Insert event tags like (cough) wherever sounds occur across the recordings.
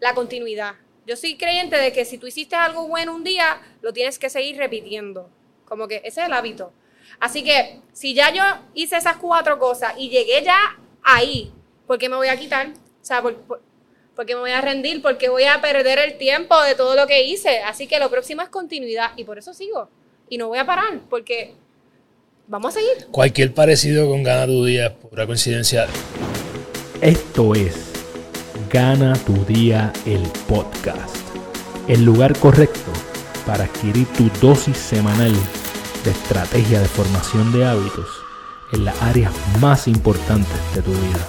la continuidad. Yo soy creyente de que si tú hiciste algo bueno un día, lo tienes que seguir repitiendo. Como que ese es el hábito. Así que si ya yo hice esas cuatro cosas y llegué ya ahí, ¿por qué me voy a quitar? O sea, ¿por, qué me voy a rendir? ¿Por qué voy a perder el tiempo de todo lo que hice? Así que lo próximo es continuidad y por eso sigo. Y no voy a parar porque vamos a seguir. Cualquier parecido con Gana tu Día es pura coincidencia. Esto es Gana tu Día el podcast. El lugar correcto para adquirir tu dosis semanal de estrategia de formación de hábitos en las áreas más importantes de tu vida.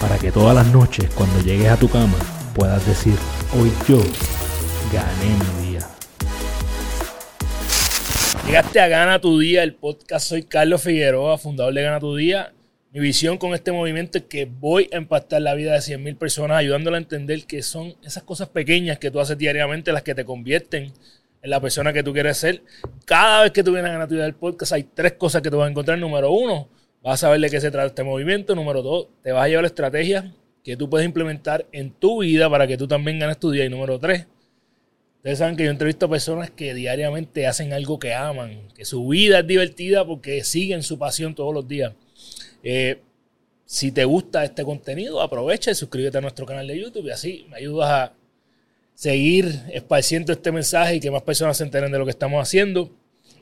Para que todas las noches cuando llegues a tu cama puedas decir, hoy yo gané mi día. Llegaste a Gana tu Día, el podcast. Soy Carlos Figueroa, fundador de Gana tu Día. Mi visión con este movimiento es que voy a impactar la vida de 100.000 personas, ayudándola a entender que son esas cosas pequeñas que tú haces diariamente las que te convierten en la persona que tú quieres ser. Cada vez que tú vienes a la del podcast, hay tres cosas que tú vas a encontrar. Número uno, vas a saber de qué se trata este movimiento. Número dos, te vas a llevar estrategias que tú puedes implementar en tu vida para que tú también ganes tu día. Y número tres, ustedes saben que yo entrevisto a personas que diariamente hacen algo que aman, que su vida es divertida porque siguen su pasión todos los días. Eh, si te gusta este contenido, aprovecha y suscríbete a nuestro canal de YouTube y así me ayudas a seguir esparciendo este mensaje y que más personas se enteren de lo que estamos haciendo.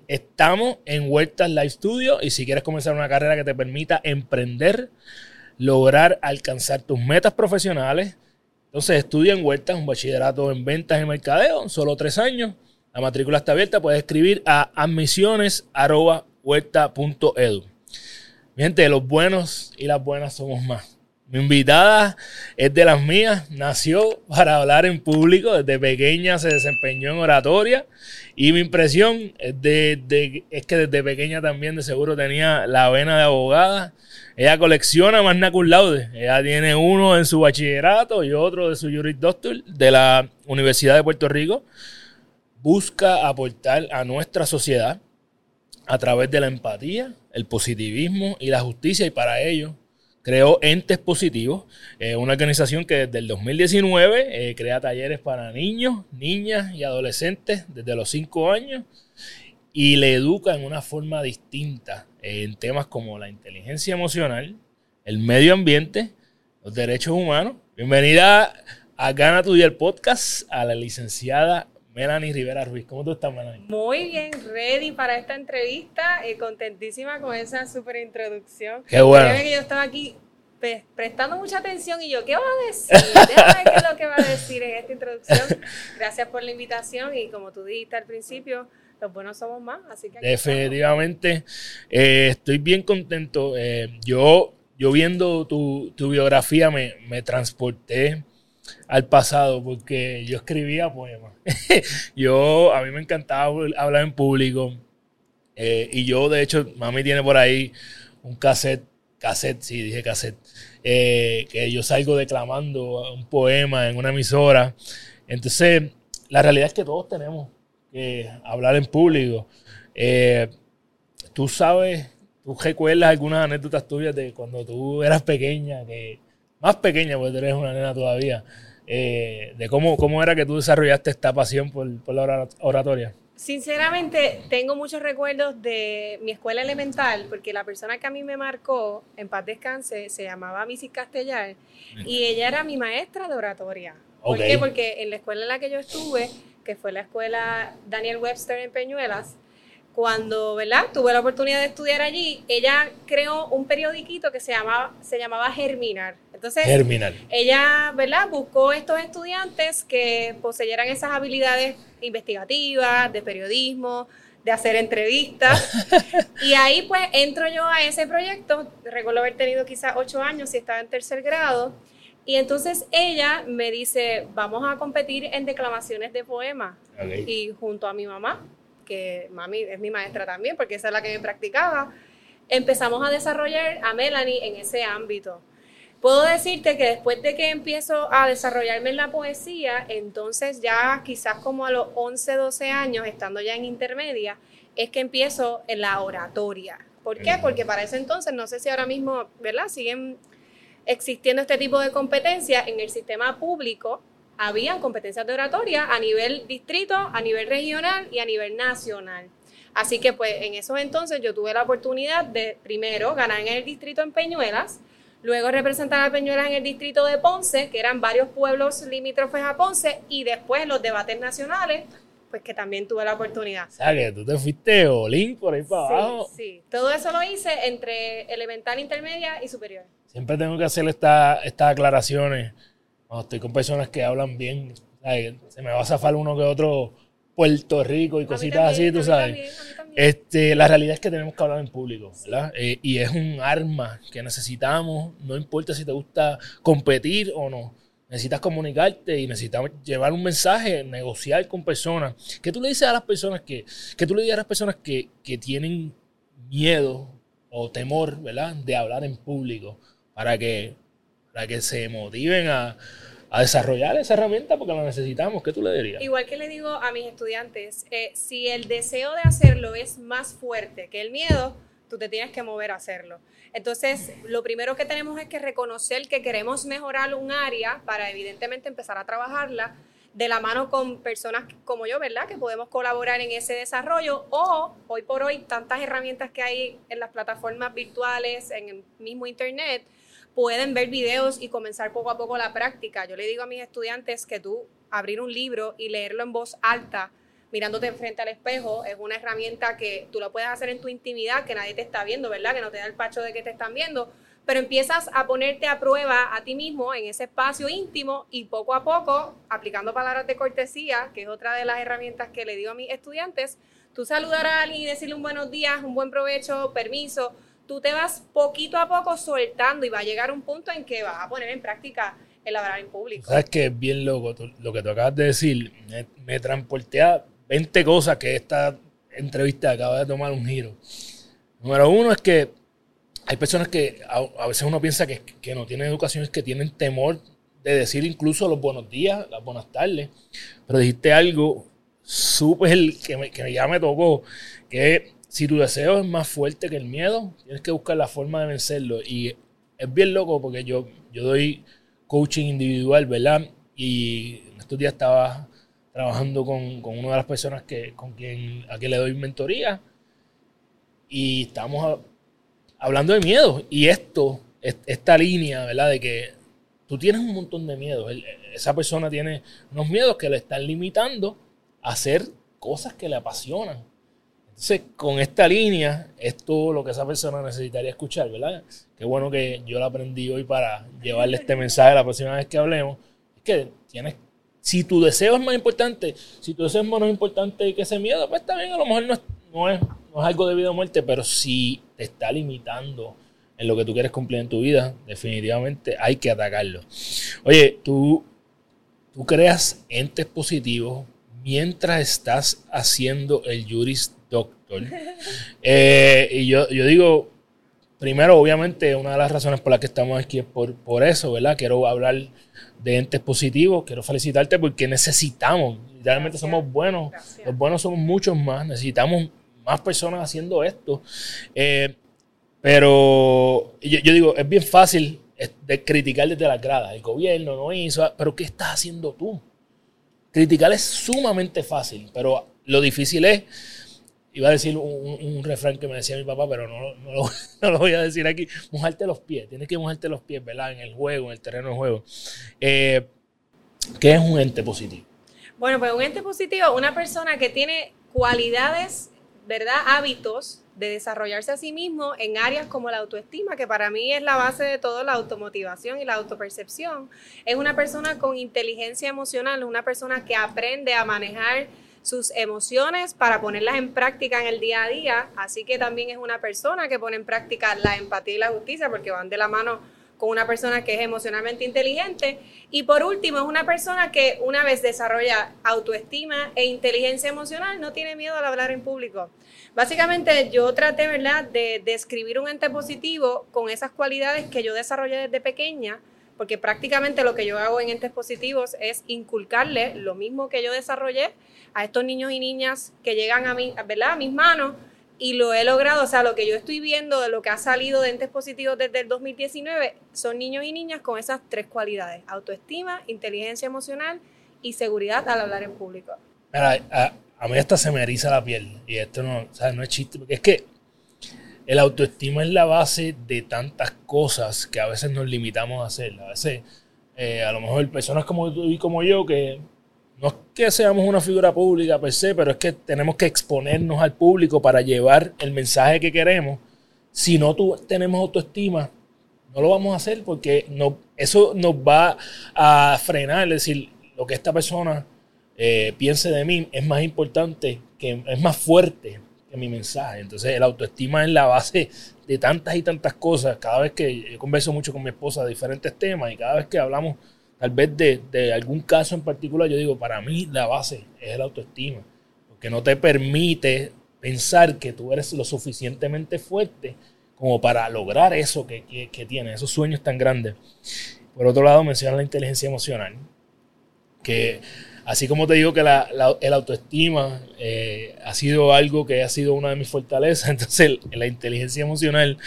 Estamos en Huertas Live Studio y si quieres comenzar una carrera que te permita emprender, lograr alcanzar tus metas profesionales, entonces estudia en Huertas, un bachillerato en ventas y mercadeo, solo tres años. La matrícula está abierta, puedes escribir a admisiones.huerta.edu. Mi gente, los buenos y las buenas somos más. Mi invitada es de las mías, nació para hablar en público, desde pequeña se desempeñó en oratoria y mi impresión es, de, es que desde pequeña también de seguro tenía la vena de abogada. Ella colecciona más cum laude, ella tiene uno en su bachillerato y otro de su juris doctor de la Universidad de Puerto Rico. Busca aportar a nuestra sociedad a través de la empatía, el positivismo y la justicia y para ello creó Entes Positivos, eh, una organización que desde el 2019 eh, crea talleres para niños, niñas y adolescentes desde los 5 años y le educa en una forma distinta en temas como la inteligencia emocional, el medio ambiente, los derechos humanos. Bienvenida a Gana tu Día el podcast a la licenciada Melanie Rivera Ruiz. ¿Cómo tú estás, Melanie? Muy bien, ready para esta entrevista y contentísima con esa super introducción. Qué bueno. que yo estaba aquí prestando mucha atención y yo, ¿qué va a decir? (laughs) Déjame ver qué es lo que va a decir en esta introducción. Gracias por la invitación y como tú dijiste al principio, los buenos somos más, así que... Definitivamente, eh, estoy bien contento. Eh, yo, yo viendo tu, tu biografía me, me transporté al pasado porque yo escribía poemas. (laughs) yo, a mí me encantaba hablar en público. Eh, y yo, de hecho, mami tiene por ahí un cassette, cassette, sí, dije cassette, eh, que yo salgo declamando un poema en una emisora. Entonces, la realidad es que todos tenemos que hablar en público. Eh, tú sabes, tú recuerdas algunas anécdotas tuyas de cuando tú eras pequeña, que más pequeña, porque eres una nena todavía, eh, de cómo, cómo era que tú desarrollaste esta pasión por, la oratoria. Sinceramente, tengo muchos recuerdos de mi escuela elemental, porque la persona que a mí me marcó, en paz descanse, se llamaba Missy Castellar, y ella era mi maestra de oratoria. ¿Por qué? Porque en la escuela en la que yo estuve, que fue la escuela Daniel Webster en Peñuelas, cuando ¿verdad? tuve la oportunidad de estudiar allí, ella creó un periodiquito que se llamaba, se llamaba Germinar. Entonces, ella ¿verdad? buscó estos estudiantes que poseyeran esas habilidades investigativas, de periodismo, de hacer entrevistas. (laughs) y ahí pues entro yo a ese proyecto. Recuerdo haber tenido quizás ocho años y estaba en tercer grado. Y entonces ella me dice, vamos a competir en declamaciones de poemas. Y junto a mi mamá, que mami es mi maestra también, porque esa es la que me practicaba, empezamos a desarrollar a Melanie en ese ámbito. Puedo decirte que después de que empiezo a desarrollarme en la poesía, entonces ya quizás como a los 11, 12 años, estando ya en intermedia, es que empiezo en la oratoria. ¿Por qué? Porque para ese entonces, no sé si ahora mismo, ¿verdad? Siguen existiendo este tipo de competencias en el sistema público habían competencias de oratoria a nivel distrito, a nivel regional y a nivel nacional. Así que pues en esos entonces yo tuve la oportunidad de primero ganar en el distrito en Peñuelas, luego representar a Peñuelas en el distrito de Ponce, que eran varios pueblos limítrofes a Ponce, y después los debates nacionales, pues que también tuve la oportunidad. O sea, que tú te fuiste olín por ahí para Sí, abajo. sí, todo eso lo hice entre elemental, intermedia y superior. Siempre tengo que hacer esta- estas aclaraciones cuando estoy con personas que hablan bien. Se me va a zafar uno que otro Puerto Rico y A cositas también, así, tú sabes. también. Este, la realidad es que tenemos que hablar en público, ¿verdad? Eh, y es un arma que necesitamos, no importa si te gusta competir o no. Necesitas comunicarte y necesitas llevar un mensaje, negociar con personas. ¿Qué tú le dices a las personas que, tú le dices a las personas que, que tienen miedo o temor, ¿verdad? De hablar en público para que, para que se motiven a, a desarrollar esa herramienta porque la necesitamos. ¿Qué tú le dirías? Igual que le digo a mis estudiantes, eh, si el deseo de hacerlo es más fuerte que el miedo, tú te tienes que mover a hacerlo. Entonces, lo primero que tenemos es que reconocer que queremos mejorar un área para evidentemente empezar a trabajarla de la mano con personas como yo, ¿verdad? Que podemos colaborar en ese desarrollo o hoy por hoy tantas herramientas que hay en las plataformas virtuales, en el mismo Internet, pueden ver videos y comenzar poco a poco la práctica. Yo le digo a mis estudiantes que tú abrir un libro y leerlo en voz alta, mirándote frente al espejo, es una herramienta que tú lo puedes hacer en tu intimidad, que nadie te está viendo, ¿verdad? Que no te da el pacho de que te están viendo, pero empiezas a ponerte a prueba a ti mismo en ese espacio íntimo y poco a poco, aplicando palabras de cortesía, que es otra de las herramientas que le digo a mis estudiantes, tú saludar a alguien y decirle un buenos días, un buen provecho, permiso, tú te vas poquito a poco soltando y va a llegar un punto en que vas a poner en práctica el hablar en público. Sabes que es bien loco lo que tú acabas de decir. Me, me transporté a 20 cosas que esta entrevista acaba de tomar un giro. Número uno es que hay personas que a, a veces uno piensa que, que no tienen educación, es que tienen temor de decir incluso los buenos días, las buenas tardes. Pero dijiste algo súper que, me- que ya me tocó, que si tu deseo es más fuerte que el miedo, tienes que buscar la forma de vencerlo. Y es bien loco porque yo, yo doy coaching individual, ¿verdad? Y en estos días estaba trabajando con, con una de las personas que, con quien, a quien le doy mentoría y estamos hablando de miedo. Y esto, es- esta línea, ¿verdad? De que tú tienes un montón de miedos. Esa persona tiene unos miedos que le están limitando a hacer cosas que le apasionan. Con esta línea, es todo lo que esa persona necesitaría escuchar, ¿verdad? Qué bueno que yo la aprendí hoy para llevarle este mensaje la próxima vez que hablemos. Es que tienes, si tu deseo es más importante, si tu deseo es menos importante que ese miedo, pues está bien, a lo mejor no es, no es, no es algo de vida o muerte, pero si te está limitando en lo que tú quieres cumplir en tu vida, definitivamente hay que atacarlo. Oye, tú, tú creas entes positivos mientras estás haciendo el Juris Eh, y yo, yo digo, primero, obviamente, una de las razones por las que estamos aquí es por, por eso, ¿verdad? Quiero hablar de entes positivos, quiero felicitarte porque necesitamos, literalmente somos buenos, Gracias. los buenos somos muchos más, necesitamos más personas haciendo esto. Eh, pero yo, yo digo, es bien fácil de criticar desde las gradas, el gobierno no hizo, pero ¿qué estás haciendo tú? Criticar es sumamente fácil, pero lo difícil es, iba a decir un, refrán que me decía mi papá, pero no, no lo, (laughs) no lo voy a decir aquí, mojarte los pies, tienes que mojarte los pies, ¿verdad? En el juego, en el terreno de juego. Eh, ¿Qué es un ente positivo? Bueno, pues un ente positivo, una persona que tiene cualidades, ¿verdad? Hábitos de desarrollarse a sí mismo en áreas como la autoestima, que para mí es la base de todo, la automotivación y la autopercepción. Es una persona con inteligencia emocional, una persona que aprende a manejar sus emociones para ponerlas en práctica en el día a día, así que también es una persona que pone en práctica la empatía y la justicia, porque van de la mano con una persona que es emocionalmente inteligente. Y por último, es una persona que una vez desarrolla autoestima e inteligencia emocional, no tiene miedo al hablar en público. Básicamente yo traté, ¿verdad?, de describir un ente positivo con esas cualidades que yo desarrollé desde pequeña, porque prácticamente lo que yo hago en entes positivos es inculcarle lo mismo que yo desarrollé a estos niños y niñas que llegan a mí, ¿verdad?, a mis manos y lo he logrado, o sea, lo que yo estoy viendo de lo que ha salido de entes positivos desde el 2019 son niños y niñas con esas tres cualidades, autoestima, inteligencia emocional y seguridad al hablar en público. a, mí hasta se me eriza la piel y esto no, o sea, no es chiste, porque es que el autoestima es la base de tantas cosas que a veces nos limitamos a hacer. A veces, eh, a lo mejor personas como tú y como yo que no es que seamos una figura pública per se, pero es que tenemos que exponernos al público para llevar el mensaje que queremos. Si no tú, tenemos autoestima, no lo vamos a hacer porque no, eso nos va a frenar. Es decir, lo que esta persona eh, piense de mí es más importante, que es más fuerte que mi mensaje. Entonces, el autoestima es la base de tantas y tantas cosas. Cada vez que converso mucho con mi esposa de diferentes temas y cada vez que hablamos tal vez de, algún caso en particular, yo digo, para mí la base es el autoestima, porque no te permite pensar que tú eres lo suficientemente fuerte como para lograr eso que, que, tienes, esos sueños tan grandes. Por otro lado, menciona la inteligencia emocional, que así como te digo que la, el autoestima eh, ha sido algo que ha sido una de mis fortalezas, (laughs) entonces la inteligencia emocional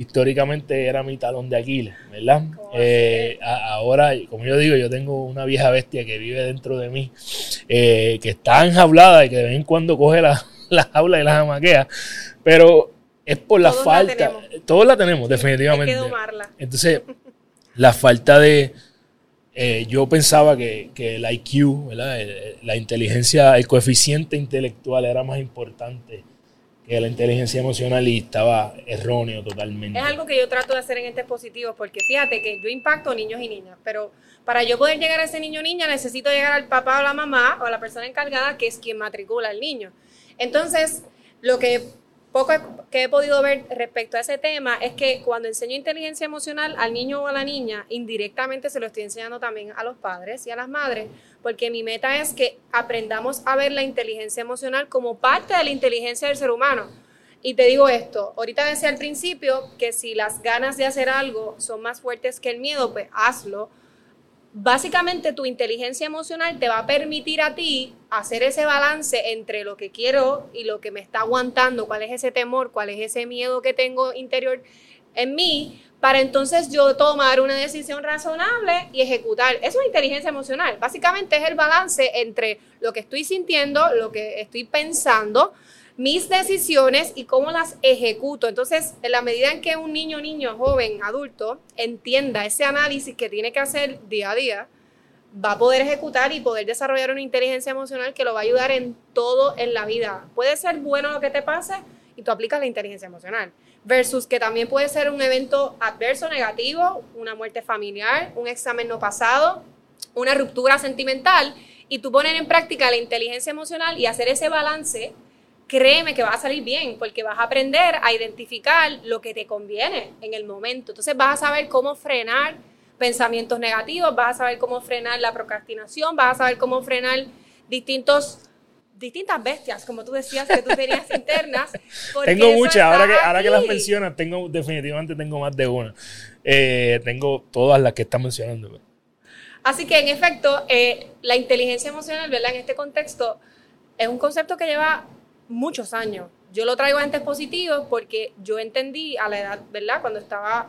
históricamente era mi talón de Aquiles, ¿verdad? Eh, ahora, como yo digo, yo tengo una vieja bestia que vive dentro de mí, eh, que está enjaulada y que de vez en cuando coge la, (laughs) la jaula y la jamaquea, pero es por la falta, todos la tenemos definitivamente. Hay que domarla. Entonces, (laughs) la falta de... Eh, yo pensaba que, que, el IQ, ¿verdad? la inteligencia, el coeficiente intelectual era más importante la inteligencia emocional y estaba erróneo totalmente. Es algo que yo trato de hacer en este positivo, porque fíjate que yo impacto niños y niñas, pero para yo poder llegar a ese niño o niña necesito llegar al papá o la mamá o a la persona encargada que es quien matricula al niño. Entonces, lo que poco que he podido ver respecto a ese tema es que cuando enseño inteligencia emocional al niño o a la niña, indirectamente se lo estoy enseñando también a los padres y a las madres, porque mi meta es que aprendamos a ver la inteligencia emocional como parte de la inteligencia del ser humano. Y te digo esto, ahorita decía al principio que si las ganas de hacer algo son más fuertes que el miedo, pues hazlo básicamente tu inteligencia emocional te va a permitir a ti hacer ese balance entre lo que quiero y lo que me está aguantando, cuál es ese temor, cuál es ese miedo que tengo interior en mí, para entonces yo tomar una decisión razonable y ejecutar. Eso es inteligencia emocional. Básicamente es el balance entre lo que estoy sintiendo, lo que estoy pensando, mis decisiones y cómo las ejecuto. Entonces, en la medida en que un niño, niño, joven, adulto, entienda ese análisis que tiene que hacer día a día, va a poder ejecutar y poder desarrollar una inteligencia emocional que lo va a ayudar en todo en la vida. Puede ser bueno lo que te pase y tú aplicas la inteligencia emocional. Versus que también puede ser un evento adverso, negativo, una muerte familiar, un examen no pasado, una ruptura sentimental, y tú poner en práctica la inteligencia emocional y hacer ese balance créeme que va a salir bien, porque vas a aprender a identificar lo que te conviene en el momento. Entonces vas a saber cómo frenar pensamientos negativos, vas a saber cómo frenar la procrastinación, vas a saber cómo frenar distintos distintas bestias, como tú decías que tú tenías (laughs) internas. Tengo muchas, ahora que, ahora que las mencionas, tengo, definitivamente tengo más de una. Eh, tengo todas las que estás mencionando. Así que en efecto, eh, la inteligencia emocional, ¿verdad? En este contexto, es un concepto que lleva muchos años. Yo lo traigo a entes positivos porque yo entendí a la edad, ¿verdad? Cuando estaba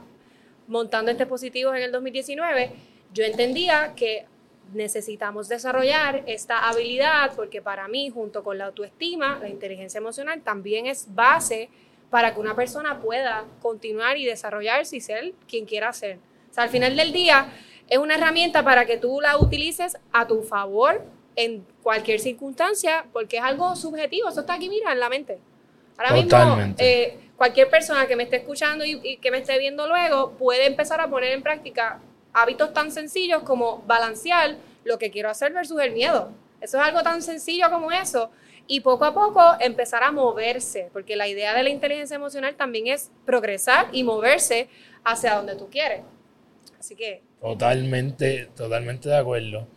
montando entes positivos en el 2019, yo entendía que necesitamos desarrollar esta habilidad porque para mí, junto con la autoestima, la inteligencia emocional también es base para que una persona pueda continuar y desarrollarse y ser quien quiera ser. O sea, al final del día es una herramienta para que tú la utilices a tu favor en cualquier circunstancia, porque es algo subjetivo, eso está aquí, mira, en la mente. Ahora mismo, eh, cualquier persona que me esté escuchando y, que me esté viendo luego puede empezar a poner en práctica hábitos tan sencillos como balancear lo que quiero hacer versus el miedo. Eso es algo tan sencillo como eso. Y poco a poco empezar a moverse, porque la idea de la inteligencia emocional también es progresar y moverse hacia donde tú quieres. Así que... Totalmente, totalmente de acuerdo.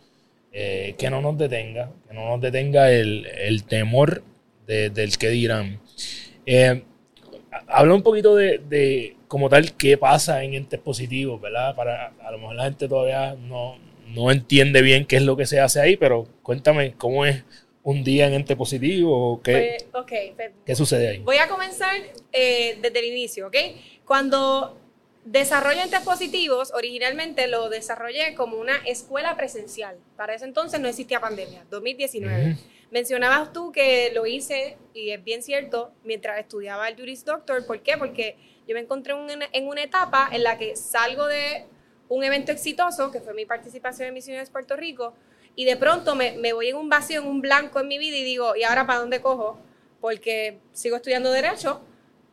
Eh, que no nos detenga, que no nos detenga el, temor del que dirán. Eh, habla un poquito de, como tal qué pasa en entes positivos, ¿verdad? Para, a lo mejor la gente todavía no, entiende bien qué es lo que se hace ahí, pero cuéntame cómo es un día en ente positivo? ¿o qué, Pues, ok, pues, ¿Qué sucede ahí? Voy a comenzar eh, desde el inicio, ¿ok? Cuando desarrollo entes positivos, originalmente lo desarrollé como una escuela presencial. Para ese entonces no existía pandemia, 2019. Ujú. Mencionabas tú que lo hice, y es bien cierto, mientras estudiaba el Juris Doctor. ¿Por qué? Porque yo me encontré en una, en una etapa en la que salgo de un evento exitoso, que fue mi participación en Misiones Puerto Rico, y de pronto me, me voy en un vacío, en un blanco en mi vida y digo, ¿y ahora para dónde cojo? Porque sigo estudiando Derecho,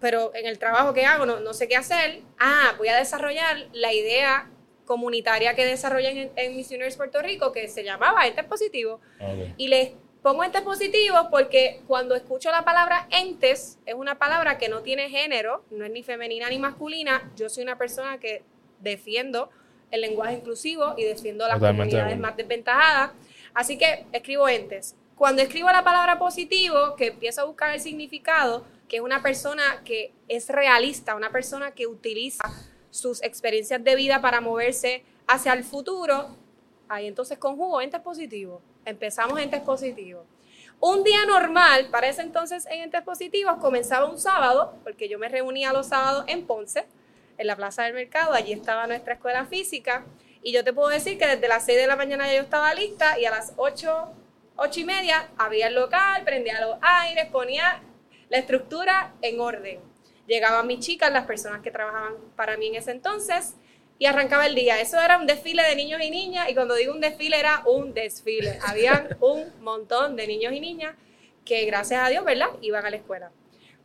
pero en el trabajo que hago no, no sé qué hacer. Ah, voy a desarrollar la idea comunitaria que desarrollan en, en Misioneros Puerto Rico, que se llamaba Entes Positivos. Ok. Y les pongo entes positivos porque cuando escucho la palabra entes, es una palabra que no tiene género, no es ni femenina ni masculina. Yo soy una persona que defiendo el lenguaje inclusivo y defiendo las Totalmente de comunidades más desventajadas. Así que escribo entes. Cuando escribo la palabra positivo, que empiezo a buscar el significado, que es una persona que es realista, una persona que utiliza sus experiencias de vida para moverse hacia el futuro, ahí entonces conjugo entes positivos. Empezamos entes positivos. Un día normal, para ese entonces en entes positivos, comenzaba un sábado, porque yo me reunía los sábados en Ponce, en la Plaza del Mercado, allí estaba nuestra escuela física, y yo te puedo decir que desde las 6 de la mañana ya yo estaba lista y a las 8, 8 y media abría el local, prendía los aires, ponía la estructura en orden. Llegaban mis chicas, las personas que trabajaban para mí en ese entonces, y arrancaba el día. Eso era un desfile de niños y niñas, y cuando digo un desfile era un desfile. (laughs) Habían un montón de niños y niñas que, gracias a Dios, ¿verdad?, iban a la escuela.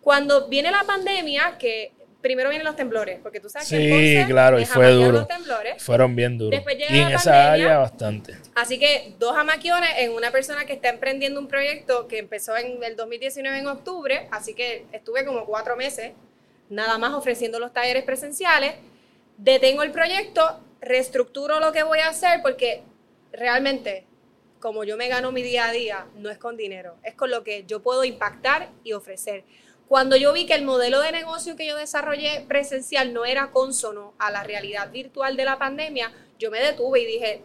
Cuando viene la pandemia, que primero vienen los temblores, porque tú sabes que Sí, en Ponce claro, y fue duro. los temblores. Fueron bien duros. Después llega Y en la esa pandemia. área bastante. Así que dos amaquiones en una persona que está emprendiendo un proyecto que empezó en el 2019 en octubre, así que estuve como cuatro meses nada más ofreciendo los talleres presenciales, detengo el proyecto, reestructuro lo que voy a hacer porque realmente como yo me gano mi día a día, no es con dinero, es con lo que yo puedo impactar y ofrecer. Cuando yo vi que el modelo de negocio que yo desarrollé presencial no era consono a la realidad virtual de la pandemia, yo me detuve y dije,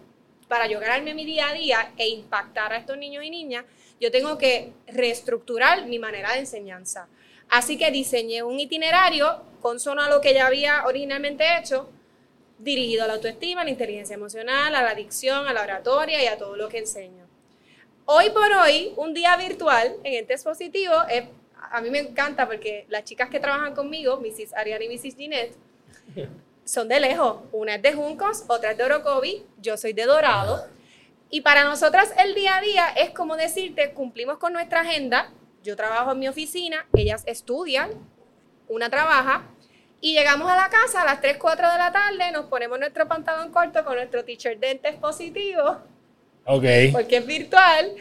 para yo ganarme mi día a día e impactar a estos niños y niñas, yo tengo que reestructurar mi manera de enseñanza. Así que diseñé un itinerario consono a lo que ya había originalmente hecho, dirigido a la autoestima, a la inteligencia emocional, a la adicción, a la oratoria y a todo lo que enseño. Hoy por hoy, un día virtual en Entes Positivo, es- a mí me encanta porque las chicas que trabajan conmigo, Mrs. Ariana y Mrs. Ginette, son de lejos. Una es de Juncos, otra es de Orocovi, yo soy de Dorado. Y para nosotras el día a día es como decirte, cumplimos con nuestra agenda. Yo trabajo en mi oficina, ellas estudian, una trabaja, y llegamos a la casa a las 3, 4 de la tarde, nos ponemos nuestro pantalón corto con nuestro t-shirt de entes positivos, Ok. porque es virtual,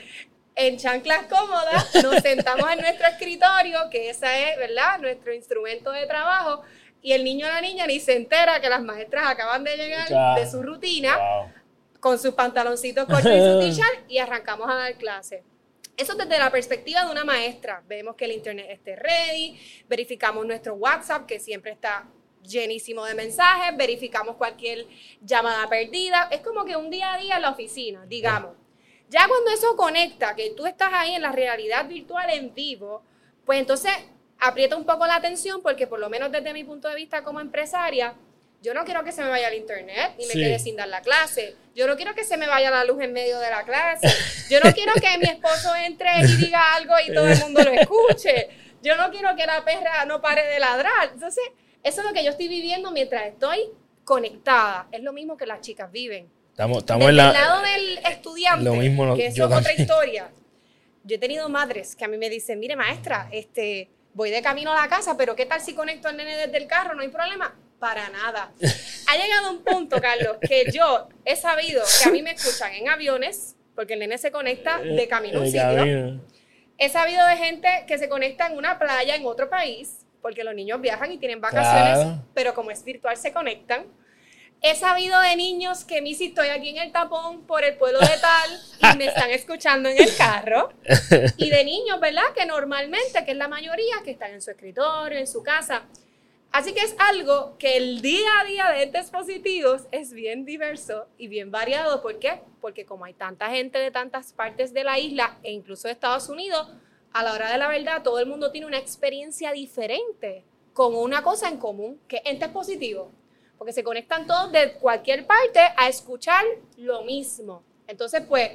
en chanclas cómodas, nos (laughs) sentamos en nuestro escritorio, que ese es, ¿verdad?, nuestro instrumento de trabajo, y el niño o la niña ni se entera que las maestras acaban de llegar Claro. de su rutina Wow. con sus pantaloncitos cortos y su t-shirt y arrancamos a dar clase. Eso desde la perspectiva de una maestra. Vemos que el internet esté ready, verificamos nuestro WhatsApp que siempre está llenísimo de mensajes, verificamos cualquier llamada perdida. Es como que un día a día en la oficina, digamos. Ya cuando eso conecta, que tú estás ahí en la realidad virtual en vivo, pues entonces aprieta un poco la atención porque por lo menos desde mi punto de vista como empresaria, yo no quiero que se me vaya el internet y me Sí. quede sin dar la clase. Yo no quiero que se me vaya la luz en medio de la clase. Yo no quiero que mi esposo entre y diga algo y todo el mundo lo escuche. Yo no quiero que la perra no pare de ladrar. Entonces, eso es lo que yo estoy viviendo mientras estoy conectada. Es lo mismo que las chicas viven. Estamos, estamos Desde en el la. lado del estudiante, Lo mismo no- que eso yo es otra historia. Yo he tenido madres que a mí me dicen, mire maestra, este, voy de camino a la casa, pero ¿qué tal si conecto al nene desde el carro? No hay problema. Para nada. Ha llegado un punto, Carlos, que yo he sabido que a mí me escuchan en aviones, porque el nene se conecta de camino a un sitio. camino. He sabido de gente que se conecta en una playa en otro país, porque los niños viajan y tienen vacaciones, Claro. pero como es virtual se conectan. He sabido de niños que, Missy, estoy aquí en el tapón por el pueblo de tal y me están (laughs) escuchando en el carro. Y de niños, ¿verdad? Que normalmente, que es la mayoría, que están en su escritorio, en su casa. Así que es algo que el día a día de entes positivos es bien diverso y bien variado. ¿Por qué? Porque como hay tanta gente de tantas partes de la isla e incluso de Estados Unidos, a la hora de la verdad todo el mundo tiene una experiencia diferente con una cosa en común, que es entes positivos. Porque se conectan todos de cualquier parte a escuchar lo mismo. Entonces, pues,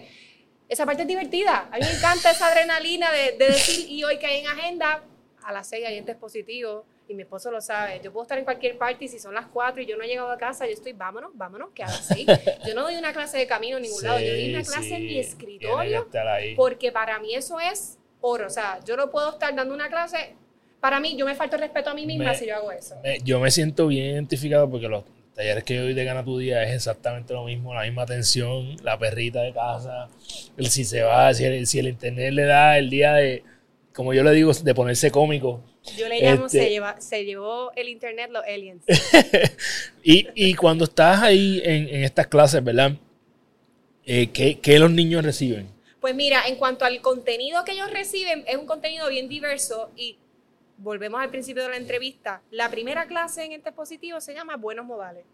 esa parte es divertida. A mí me encanta esa adrenalina de, de decir, y hoy que hay en agenda, a las seis hay entes positivos y mi esposo lo sabe. Yo puedo estar en cualquier parte y si son las 4 y yo no he llegado a casa, yo estoy, vámonos, vámonos, que haga así. Yo no doy una clase de camino en ningún lado, yo doy una clase en mi escritorio porque para mí eso es oro. O sea, yo no puedo estar dando una clase. Para mí, yo me falto el respeto a mí misma si yo hago eso. yo me siento bien identificado porque los talleres que yo doy de Gana Tu Día es exactamente lo mismo, la misma atención, la perrita de casa, el si se va, si el, si el internet le da el día de, como yo le digo, de ponerse cómico yo le llamo se, este lleva, se llevó el internet los aliens. (laughs) y, y, cuando estás ahí en, en estas clases, ¿verdad? Eh, ¿qué, ¿Qué los niños reciben? Pues mira, en cuanto al contenido que ellos reciben, es un contenido bien diverso y volvemos al principio de la entrevista. La primera clase en este positivo se llama Buenos Modales.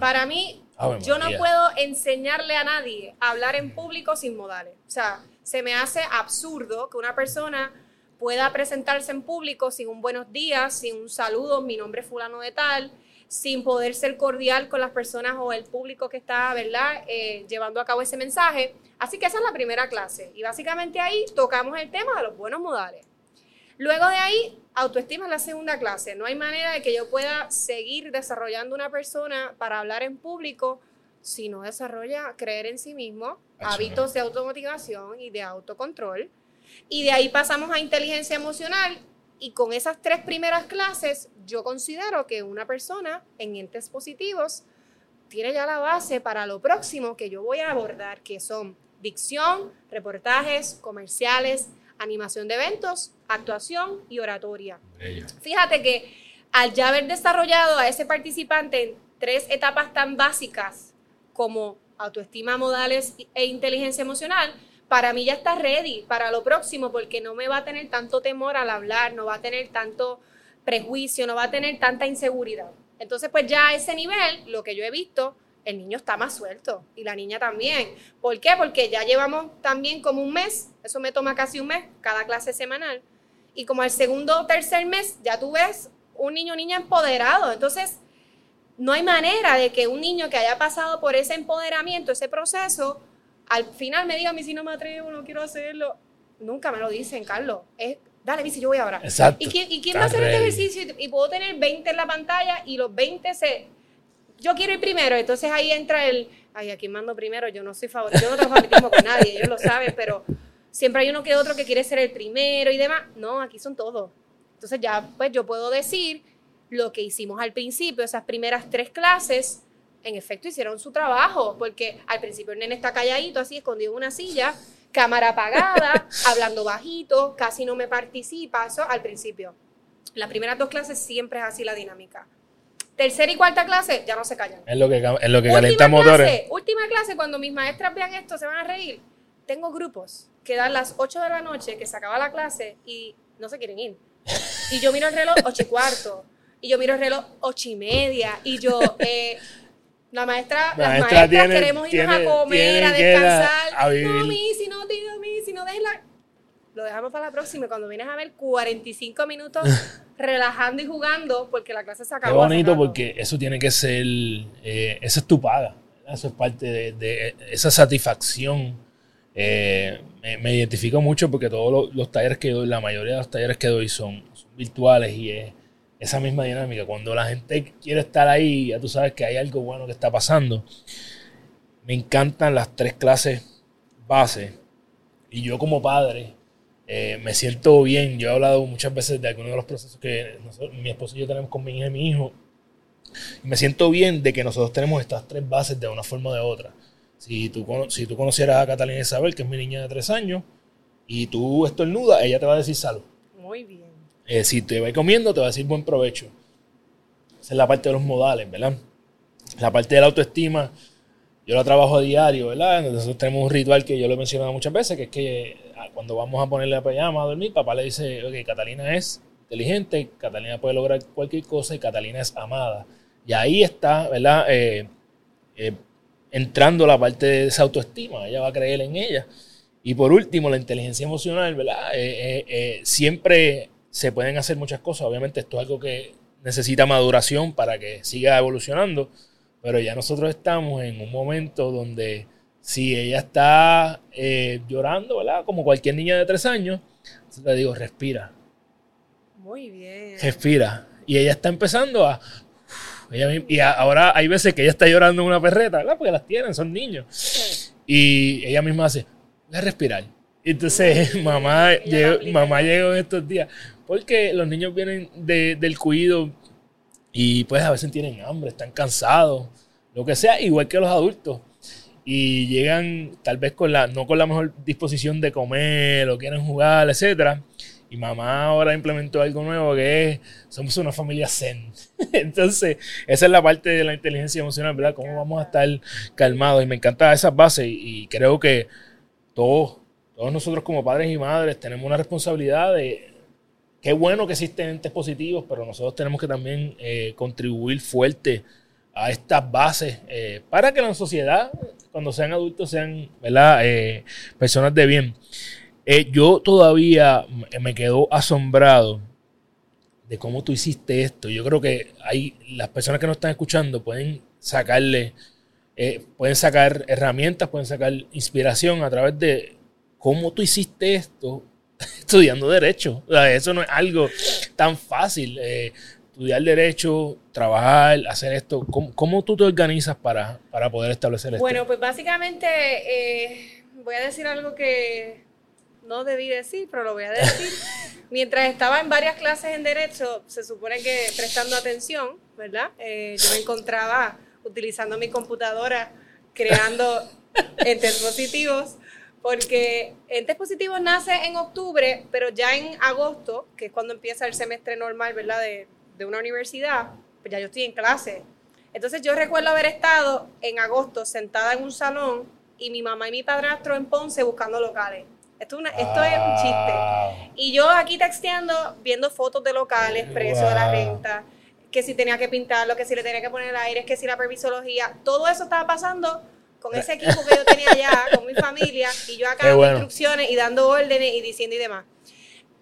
Para mí, yo no puedo enseñarle a nadie a hablar en público sin modales. O sea, se me hace absurdo que una persona pueda presentarse en público sin un buenos días, sin un saludo, mi nombre es fulano de tal, sin poder ser cordial con las personas o el público que está, ¿verdad?, eh, llevando a cabo ese mensaje. Así que esa es la primera clase. Y básicamente ahí tocamos el tema de los buenos modales. Luego de ahí, autoestima es la segunda clase. No hay manera de que yo pueda seguir desarrollando una persona para hablar en público si no desarrolla creer en sí mismo, hábitos de automotivación y de autocontrol. Y de ahí pasamos a inteligencia emocional y con esas tres primeras clases yo considero que una persona en entes positivos tiene ya la base para lo próximo que yo voy a abordar, que son dicción, reportajes, comerciales, animación de eventos, actuación y oratoria. Fíjate que al ya haber desarrollado a ese participante en tres etapas tan básicas como autoestima, modales e inteligencia emocional, para mí ya está ready para lo próximo porque no me va a tener tanto temor al hablar, no va a tener tanto prejuicio, no va a tener tanta inseguridad. Entonces, pues ya a ese nivel, lo que yo he visto, el niño está más suelto y la niña también. ¿Por qué? Porque ya llevamos también como un mes, eso me toma casi un mes, cada clase semanal. Y como al segundo o tercer mes, ya tú ves un niño o niña empoderado. Entonces, no hay manera de que un niño que haya pasado por ese empoderamiento, ese proceso, al final me diga a mí si no me atrevo, no quiero hacerlo. Nunca me lo dicen, Carlos. Es, dale, bici, yo voy ahora. Exacto. ¿Y quién, y quién va a hacer este ejercicio? Y, puedo tener 20 en la pantalla y los 20 se... Yo quiero ir primero, entonces ahí entra el... Ay, aquí mando primero, yo no soy favorito, yo no tengo favoritismo con nadie, ellos lo saben, pero siempre hay uno que otro que quiere ser el primero y demás. No, aquí son todos. Entonces ya, pues yo puedo decir lo que hicimos al principio, esas primeras tres clases, en efecto hicieron su trabajo, porque al principio el nene está calladito, así escondido en una silla, cámara apagada, (laughs) hablando bajito, casi no me participa, eso al principio. Las primeras dos clases siempre es así la dinámica. Tercera y cuarta clase ya no se callan. Es lo que, es lo que calienta motores. última clase, cuando mis maestras vean esto, se van a reír. Tengo grupos que dan las 8 de la noche, que se acaba la clase y no se quieren ir. Y yo miro el reloj 8 y cuarto. Y yo miro el reloj 8 y media. Y yo, (laughs) eh, la maestra, las maestras queremos irnos a comer, a descansar. A no, mi, si no, tío, mi, si no, déjela. Lo dejamos para la próxima. Cuando vienes a ver 45 minutos (laughs) relajando y jugando, porque la clase se acabó. Qué bonito, porque eso tiene que ser. Eh, esa es tu paga. Eso es parte de, esa satisfacción. Eh, me, identifico mucho porque todos los, talleres que doy, la mayoría de los talleres que doy son, son virtuales y es esa misma dinámica. Cuando la gente quiere estar ahí, ya tú sabes que hay algo bueno que está pasando. Me encantan las tres clases base. Y yo como padre eh, me siento bien. Yo he hablado muchas veces de algunos de los procesos que mi esposo y yo tenemos con mi hija y mi hijo. Y me siento bien de que nosotros tenemos estas tres bases de una forma o de otra. Si tú, si tú conocieras a Catalina Isabel, que es mi niña de tres años, y tú estornudas, ella te va a decir salud. Muy bien. Eh, si te va comiendo, te va a decir buen provecho. Esa es la parte de los modales, ¿verdad? La parte de la autoestima, yo la trabajo a diario, ¿verdad? Nosotros tenemos un ritual que yo lo he mencionado muchas veces, que es que ah, cuando vamos a ponerle la pijama a dormir, papá le dice, ok, Catalina es inteligente, Catalina puede lograr cualquier cosa y Catalina es amada. Y ahí está, ¿verdad? Eh, eh, entrando la parte de esa autoestima, ella va a creer en ella. Y por último, la inteligencia emocional, ¿verdad? Eh, siempre se pueden hacer muchas cosas, obviamente esto es algo que necesita maduración para que siga evolucionando, pero ya nosotros estamos en un momento donde si ella está llorando, ¿verdad? Como cualquier niña de tres años, le digo, respira. Muy bien. Respira. Y ella está empezando a... y ahora hay veces que ella está llorando en una perreta, ¿verdad? Porque las tienen, son niños. Y ella misma hace, voy a respirar. Entonces, (laughs) mamá, llegó, mamá llegó en estos días. Porque los niños vienen del cuido y pues a veces tienen hambre, están cansados, lo que sea, igual que los adultos y llegan tal vez con la, no con la mejor disposición de comer o quieren jugar, etcétera. Y mamá ahora implementó algo nuevo que es, somos una familia zen. (laughs) Entonces, esa es la parte de la inteligencia emocional, ¿verdad? Cómo vamos a estar calmados. Y me encanta esas bases y, creo que todos, todos nosotros como padres y madres tenemos una responsabilidad de, qué bueno que existen entes positivos, pero nosotros tenemos que también eh, contribuir fuerte a estas bases eh, para que la sociedad, cuando sean adultos, sean eh, personas de bien. Yo todavía me quedo asombrado de cómo tú hiciste esto. Yo creo que hay las personas que nos están escuchando pueden sacarle, pueden sacar herramientas, pueden sacar inspiración a través de cómo tú hiciste esto (laughs) estudiando derecho. eso no es algo tan fácil estudiar derecho, trabajar, hacer esto? ¿Cómo, tú te organizas para, poder establecer esto? Bueno, pues básicamente eh, voy a decir algo que no debí decir, pero lo voy a decir. (laughs) Mientras estaba en varias clases en derecho, se supone que prestando atención, ¿verdad? Eh, yo me encontraba utilizando mi computadora, creando (laughs) entes positivos porque Entes Positivos nace en octubre, pero ya en agosto, que es cuando empieza el semestre normal, ¿verdad? De, de una universidad, pues ya yo estoy en clase. Entonces yo recuerdo haber estado en agosto sentada en un salón y mi mamá y mi padrastro en Ponce buscando locales. Esto, es, esto es un chiste. Y yo aquí texteando, viendo fotos de locales, precios de la renta, que si tenía que pintarlo, que si le tenía que poner el aire, que si la permisología, todo eso estaba pasando con ese equipo que yo tenía allá, con mi familia, y yo acá dando instrucciones y dando órdenes y diciendo y demás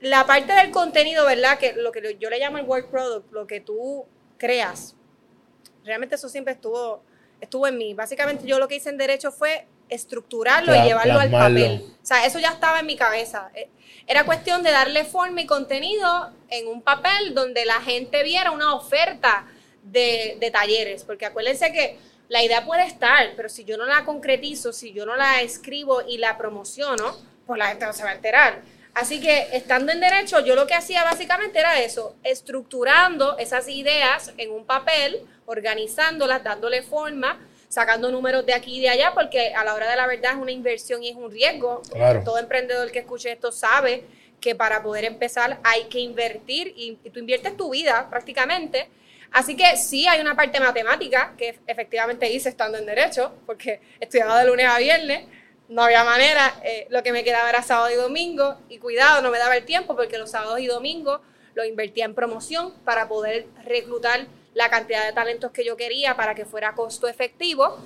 la parte del contenido, ¿verdad? Que lo que yo le llamo el work product, lo que tú creas, realmente eso siempre estuvo, estuvo en mí. Básicamente yo lo que hice en derecho fue estructurarlo y llevarlo al papel. O sea, eso ya estaba en mi cabeza. Eh, era cuestión de darle forma y contenido en un papel donde la gente viera una oferta de, de talleres, porque acuérdense que la idea puede estar, pero si yo no la concretizo, si yo no la escribo y la promociono, pues la gente no se va a enterar. Así que estando en derecho, yo lo que hacía básicamente era eso, estructurando esas ideas en un papel, organizándolas, dándole forma, sacando números de aquí y de allá, porque a la hora de la verdad es una inversión y es un riesgo. Todo emprendedor que escuche esto sabe que para poder empezar hay que invertir y, y tú inviertes tu vida prácticamente. Así que sí hay una parte matemática que efectivamente hice estando en derecho, porque estudiaba de lunes a viernes, no había manera, eh, lo que me quedaba era sábado y domingo, y cuidado, no me daba el tiempo porque los sábados y domingos lo invertía en promoción para poder reclutar la cantidad de talentos que yo quería para que fuera costo efectivo.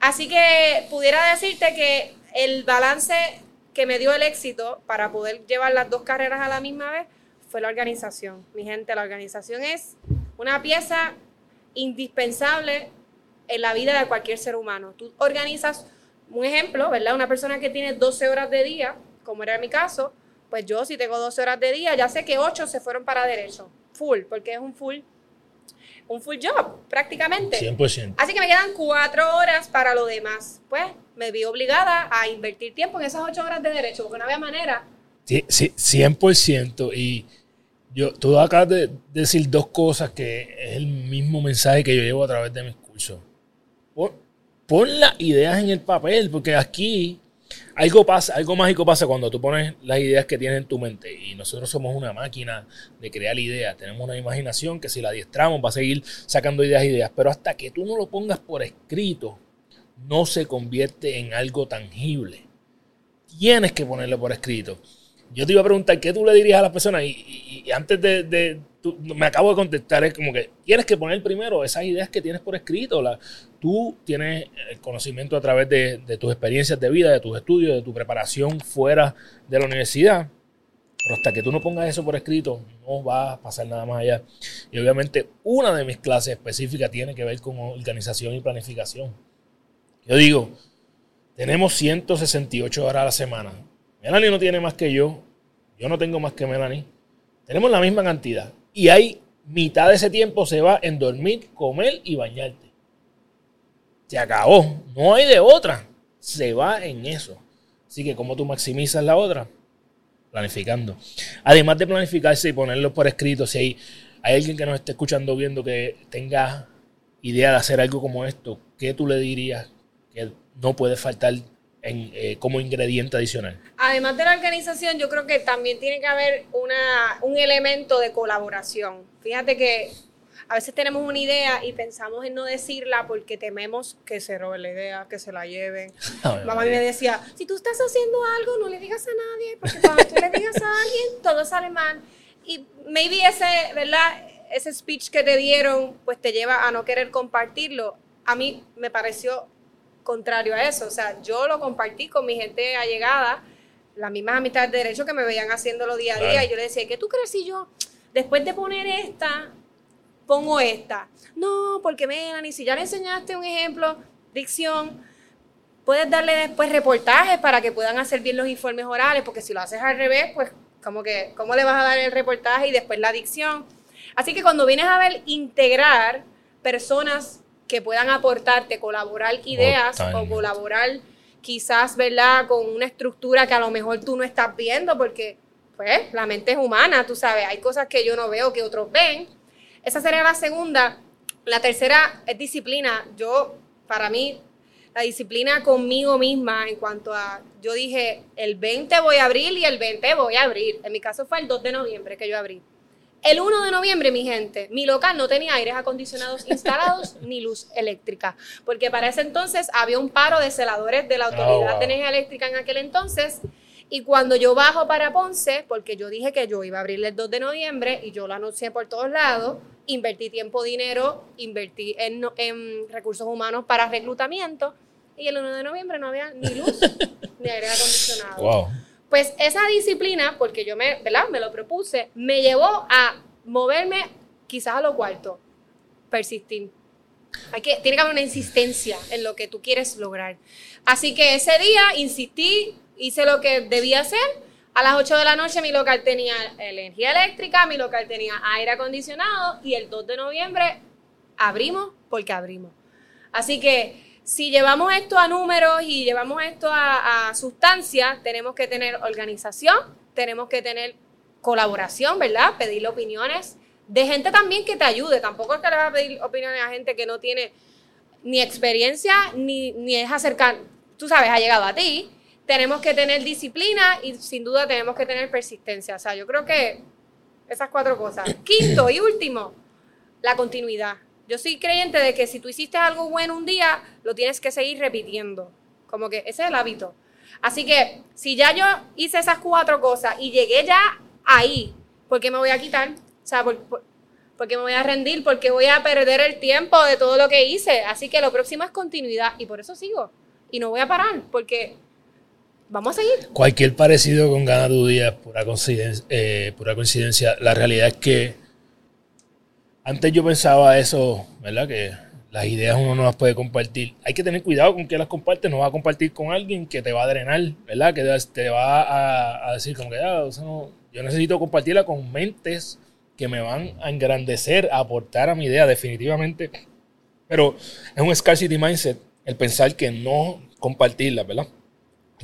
Así que pudiera decirte que el balance que me dio el éxito para poder llevar las dos carreras a la misma vez fue la organización. Mi gente, la organización es una pieza indispensable en la vida de cualquier ser humano. Tú organizas un ejemplo, ¿verdad? Una persona que tiene 12 horas de día, como era mi caso, pues yo si tengo 12 horas de día, ya sé que 8 se fueron para derecho, full, porque es un full un full job, prácticamente. 100%. Así que me quedan 4 horas para lo demás. Pues me vi obligada a invertir tiempo en esas 8 horas de derecho, porque no había manera. Sí, sí 100%. Y yo, tú acabas de decir dos cosas que es el mismo mensaje que yo llevo a través de mis cursos pon las ideas en el papel, porque aquí algo pasa, algo mágico pasa cuando tú pones las ideas que tienes en tu mente. Y nosotros somos una máquina de crear ideas. Tenemos una imaginación que si la adiestramos va a seguir sacando ideas ideas. Pero hasta que tú no lo pongas por escrito, no se convierte en algo tangible. Tienes que ponerlo por escrito. Yo te iba a preguntar qué tú le dirías a las personas y, antes de, me acabo de contestar, es como que tienes que poner primero esas ideas que tienes por escrito. La, tú tienes el conocimiento a través de, de tus experiencias de vida, de tus estudios, de tu preparación fuera de la universidad. Pero hasta que tú no pongas eso por escrito, no va a pasar nada más allá. Y obviamente una de mis clases específicas tiene que ver con organización y planificación. Yo digo, tenemos 168 horas a la semana. Melanie no tiene más que yo. Yo no tengo más que Melanie. Tenemos la misma cantidad. Y hay mitad de ese tiempo se va en dormir, comer y bañarte. Se acabó. No hay de otra. Se va en eso. Así que, ¿cómo tú maximizas la otra? Planificando. Además de planificarse y ponerlo por escrito, si hay, hay alguien que nos esté escuchando viendo que tenga idea de hacer algo como esto, ¿qué tú le dirías que no puede faltar en, eh, como ingrediente adicional. Además de la organización, yo creo que también tiene que haber una, un elemento de colaboración. Fíjate que a veces tenemos una idea y pensamos en no decirla porque tememos que se robe la idea, que se la lleven. (laughs) Mamá me decía, si tú estás haciendo algo, no le digas a nadie, porque cuando tú le digas a alguien, todo sale mal. Y maybe ese, ¿verdad? Ese speech que te dieron, pues te lleva a no querer compartirlo. A mí me pareció contrario a eso. O sea, yo lo compartí con mi gente allegada, las mismas amistades de derecho que me veían haciéndolo día a día. Y yo le decía, ¿qué tú crees si yo, después de poner esta, pongo esta? No, porque Melanie, si ya le enseñaste un ejemplo, dicción, puedes darle después reportajes para que puedan hacer bien los informes orales, porque si lo haces al revés, pues como que, ¿cómo le vas a dar el reportaje y después la dicción? Así que cuando vienes a ver integrar personas que puedan aportarte, colaborar ideas o colaborar quizás, ¿verdad? Con una estructura que a lo mejor tú no estás viendo porque, pues, la mente es humana, tú sabes, hay cosas que yo no veo que otros ven. Esa sería la segunda. La tercera es disciplina. Yo, para mí, la disciplina conmigo misma en cuanto a, yo dije, el 20 voy a abrir y el 20 voy a abrir. En mi caso fue el 2 de noviembre que yo abrí. El 1 de noviembre, mi gente, mi local no tenía aires acondicionados instalados (laughs) ni luz eléctrica, porque para ese entonces había un paro de celadores de la Autoridad oh, de Energía Eléctrica en aquel entonces. Y cuando yo bajo para Ponce, porque yo dije que yo iba a abrir el 2 de noviembre y yo lo anuncié por todos lados, invertí tiempo, dinero, invertí en, en recursos humanos para reclutamiento y el 1 de noviembre no había ni luz (laughs) ni aire acondicionado. Wow. Pues esa disciplina, porque yo me, ¿verdad? me lo propuse, me llevó a moverme quizás a lo cuarto, persistir. Hay que, tiene que haber una insistencia en lo que tú quieres lograr. Así que ese día insistí, hice lo que debía hacer. A las 8 de la noche mi local tenía energía eléctrica, mi local tenía aire acondicionado y el 2 de noviembre abrimos porque abrimos. Así que si llevamos esto a números y llevamos esto a, sustancia, tenemos que tener organización, tenemos que tener colaboración, ¿verdad? Pedirle opiniones de gente también que te ayude. Tampoco es que le vas a pedir opiniones a gente que no tiene ni experiencia ni, ni es acercar, tú sabes, ha llegado a ti. Tenemos que tener disciplina y sin duda tenemos que tener persistencia. O sea, yo creo que esas cuatro cosas. Quinto y último, la continuidad. Yo soy creyente de que si tú hiciste algo bueno un día, lo tienes que seguir repitiendo. Como que ese es el hábito. Así que si ya yo hice esas cuatro cosas y llegué ya ahí, ¿por qué me voy a quitar? O sea, ¿por, qué me voy a rendir? Porque voy a perder el tiempo de todo lo que hice. Así que lo próximo es continuidad y por eso sigo. Y no voy a parar porque vamos a seguir. Cualquier parecido con Gana tu Día pura coincidencia, eh, pura coincidencia. La realidad es que antes yo pensaba eso, ¿verdad? Que las ideas uno no las puede compartir. Hay que tener cuidado con que las compartes. No vas a compartir con alguien que te va a drenar, ¿verdad? Que te va a, decir como que, ah, yo necesito compartirla con mentes que me van a engrandecer, a aportar a mi idea definitivamente. Pero es un scarcity mindset el pensar que no compartirla, ¿verdad?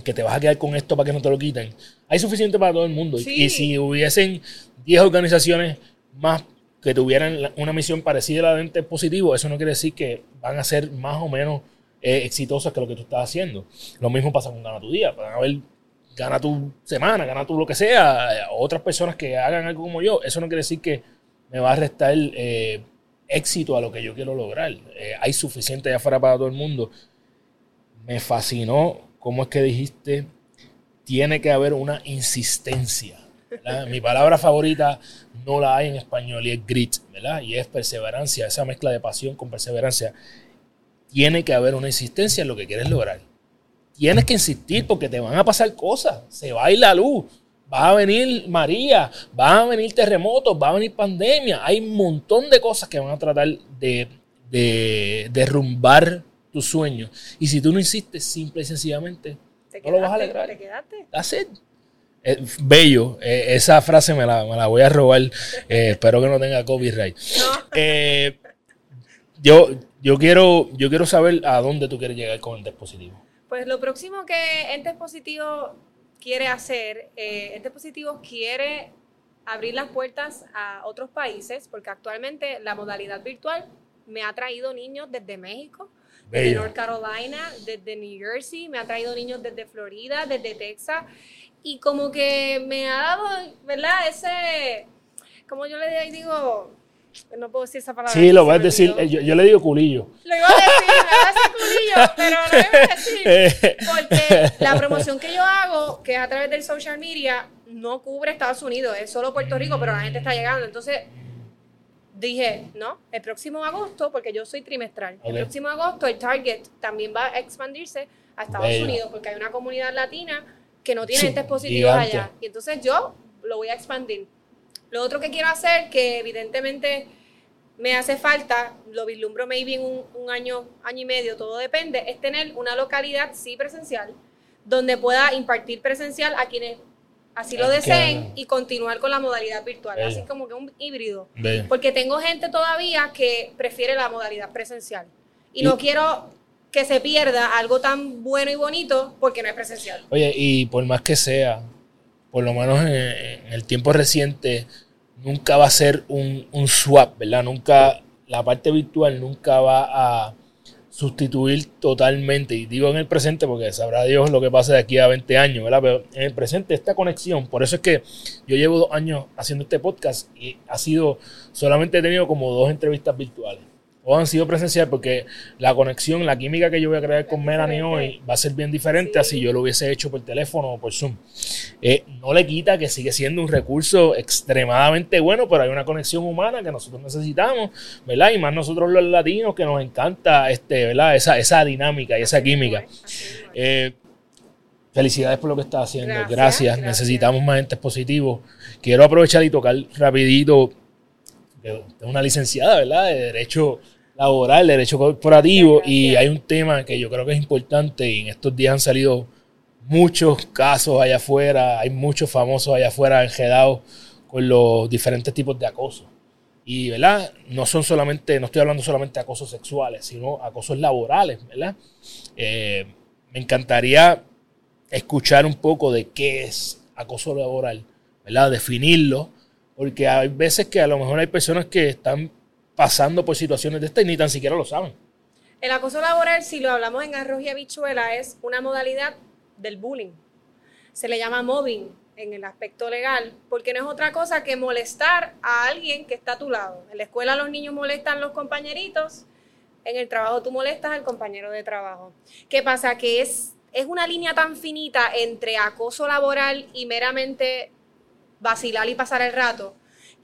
Que te vas a quedar con esto para que no te lo quiten. Hay suficiente para todo el mundo. Y si hubiesen 10 organizaciones más que tuvieran una misión parecida a la de ente positivo, eso no quiere decir que van a ser más o menos eh, exitosas que lo que tú estás haciendo. Lo mismo pasa con Gana tu Día. Van haber Gana tu semana, Gana tu lo que sea, eh, otras personas que hagan algo como yo. Eso no quiere decir que me va a restar eh, éxito a lo que yo quiero lograr. hay suficiente allá afuera para todo el mundo. Me fascinó cómo es que dijiste tiene que haber una insistencia. ¿Verdad? Mi palabra favorita no la hay en español y es grit, ¿verdad? Y es perseverancia, esa mezcla de pasión con perseverancia. Tiene que haber una insistencia en lo que quieres lograr. Tienes que insistir porque te van a pasar cosas. Se va a ir la luz, va a venir María, va a venir terremotos, va a venir pandemia. Hay un montón de cosas que van a tratar de, de derrumbar tus sueños. Y si tú no insistes, simple y sencillamente, Te no lo vas a lograr. Te quedaste. That's it. Eh, bello, Eh, esa frase me la, me la voy a robar. Eh, espero que no tenga copyright. Yo, yo, quiero, yo quiero saber a dónde tú quieres llegar con el dispositivo. Pues lo próximo que Entes Positivo quiere hacer, Entes Positivo quiere abrir las puertas a otros países, porque actualmente la modalidad virtual me ha traído niños desde México, desde Bello. North Carolina, desde New Jersey, me ha traído niños desde Florida, desde Texas, y como que me ha dado, ¿verdad? Ese, como yo le digo, no puedo decir esa palabra. Sí, lo vas a decir. Yo, yo le digo culillo. Lo iba a decir, me iba a decir culillo, (laughs) pero no lo iba a decir. Eh, Porque la (laughs) promoción que yo hago, que es a través del social media, no cubre Estados Unidos, es solo Puerto Rico, pero la gente está llegando. Entonces dije, no, el próximo agosto, porque yo soy trimestral, el próximo agosto el Target también va a expandirse a Estados Bello. Unidos, porque hay una comunidad latina que no tiene Sí, positivos gigante. allá. Y entonces yo lo voy a expandir. Lo otro que quiero hacer, que evidentemente me hace falta, lo vislumbro maybe en un, un año, año y medio, todo depende, es tener una localidad sí presencial, donde pueda impartir presencial a quienes así lo deseen y continuar con la modalidad virtual, Bello. así como que un híbrido. bello. Porque tengo gente todavía que prefiere la modalidad presencial. Y, Y- no quiero que se pierda algo tan bueno y bonito porque no es presencial. Oye, y por más que sea, por lo menos en, el tiempo reciente, nunca va a ser un, un swap, ¿verdad? Nunca, la parte virtual nunca va a sustituir totalmente, y digo en el presente porque sabrá Dios lo que pasa de aquí a 20 años, ¿verdad? Pero en el presente esta conexión, por eso es que yo llevo dos años haciendo este podcast y ha sido, solamente he tenido como dos entrevistas virtuales. O han sido presenciales porque la conexión, la química que yo voy a crear con Melanie hoy va a ser bien diferente Sí. así yo lo hubiese hecho por teléfono o por Zoom. Eh, no le quita que sigue siendo un recurso extremadamente bueno, pero hay una conexión humana que nosotros necesitamos, ¿verdad? Y más nosotros los latinos que nos encanta este, ¿verdad? Esa, esa dinámica y esa química. Eh, felicidades por lo que estás haciendo. Gracias, Gracias, gracias. Necesitamos más entes positivos. Quiero aprovechar y tocar rapidito. Es una licenciada, ¿verdad? De Derecho Laboral, Derecho Corporativo. Y hay un tema que yo creo que es importante y en estos días han salido muchos casos allá afuera. Hay muchos famosos allá afuera enredados con los diferentes tipos de acoso. Y, ¿verdad? No son solamente, no estoy hablando solamente de acosos sexuales, sino acosos laborales, ¿verdad? Eh, me encantaría escuchar un poco de qué es acoso laboral, ¿verdad? Definirlo, porque hay veces que a lo mejor hay personas que están pasando por situaciones de estas y ni tan siquiera lo saben. El acoso laboral, si lo hablamos en arroz y habichuela, es una modalidad del bullying. Se le llama mobbing en el aspecto legal, porque no es otra cosa que molestar a alguien que está a tu lado. En la escuela los niños molestan a los compañeritos, en el trabajo tú molestas al compañero de trabajo. ¿Qué pasa? Que es, es una línea tan finita entre acoso laboral y meramente vacilar y pasar el rato,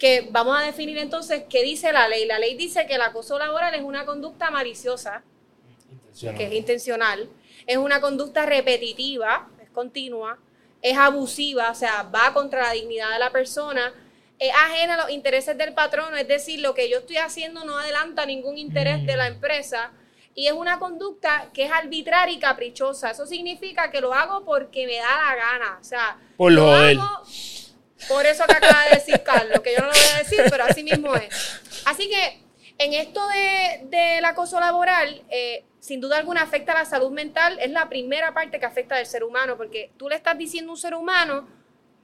que vamos a definir entonces qué dice la ley. La ley dice que el acoso laboral es una conducta maliciosa, que es intencional, es una conducta repetitiva, es continua, es abusiva, o sea, va contra la dignidad de la persona, es ajena a los intereses del patrono, es decir, lo que yo estoy haciendo no adelanta ningún interés de la empresa. Y es una conducta que es arbitraria y caprichosa. Eso significa que lo hago porque me da la gana. O sea, Por lo hago por eso que acaba de decir Carlos, que yo no lo voy a decir, pero así mismo es. Así que en esto de, del acoso laboral, eh, sin duda alguna afecta a la salud mental, es la primera parte que afecta al ser humano, porque tú le estás diciendo a un ser humano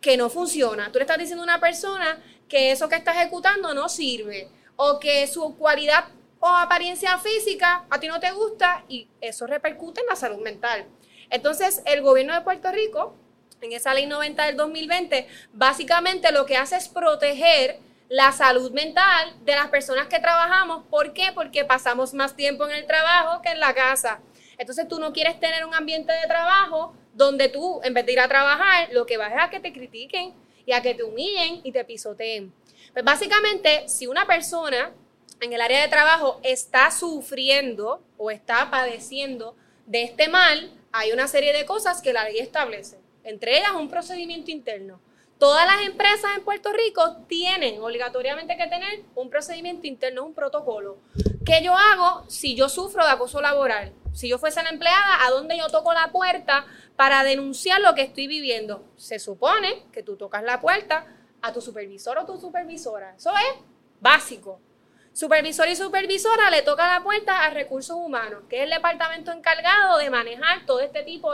que no funciona, tú le estás diciendo a una persona que eso que está ejecutando no sirve, o que su cualidad o apariencia física a ti no te gusta y eso repercute en la salud mental. Entonces, el gobierno de Puerto Rico en esa ley 90 del 2020, básicamente lo que hace es proteger la salud mental de las personas que trabajamos. ¿Por qué? Porque pasamos más tiempo en el trabajo que en la casa. Entonces tú no quieres tener un ambiente de trabajo donde tú, en vez de ir a trabajar, lo que vas es a que te critiquen y a que te humillen y te pisoteen. Pues básicamente, si una persona en el área de trabajo está sufriendo o está padeciendo de este mal, hay una serie de cosas que la ley establece. Entre ellas, un procedimiento interno. Todas las empresas en Puerto Rico tienen obligatoriamente que tener un procedimiento interno, un protocolo. ¿Qué yo hago si yo sufro de acoso laboral? Si yo fuese la empleada, ¿a dónde yo toco la puerta para denunciar lo que estoy viviendo? Se supone que tú tocas la puerta a tu supervisor o tu supervisora. Eso es básico. Supervisor y supervisora le toca la puerta a recursos humanos, que es el departamento encargado de manejar todo este tipo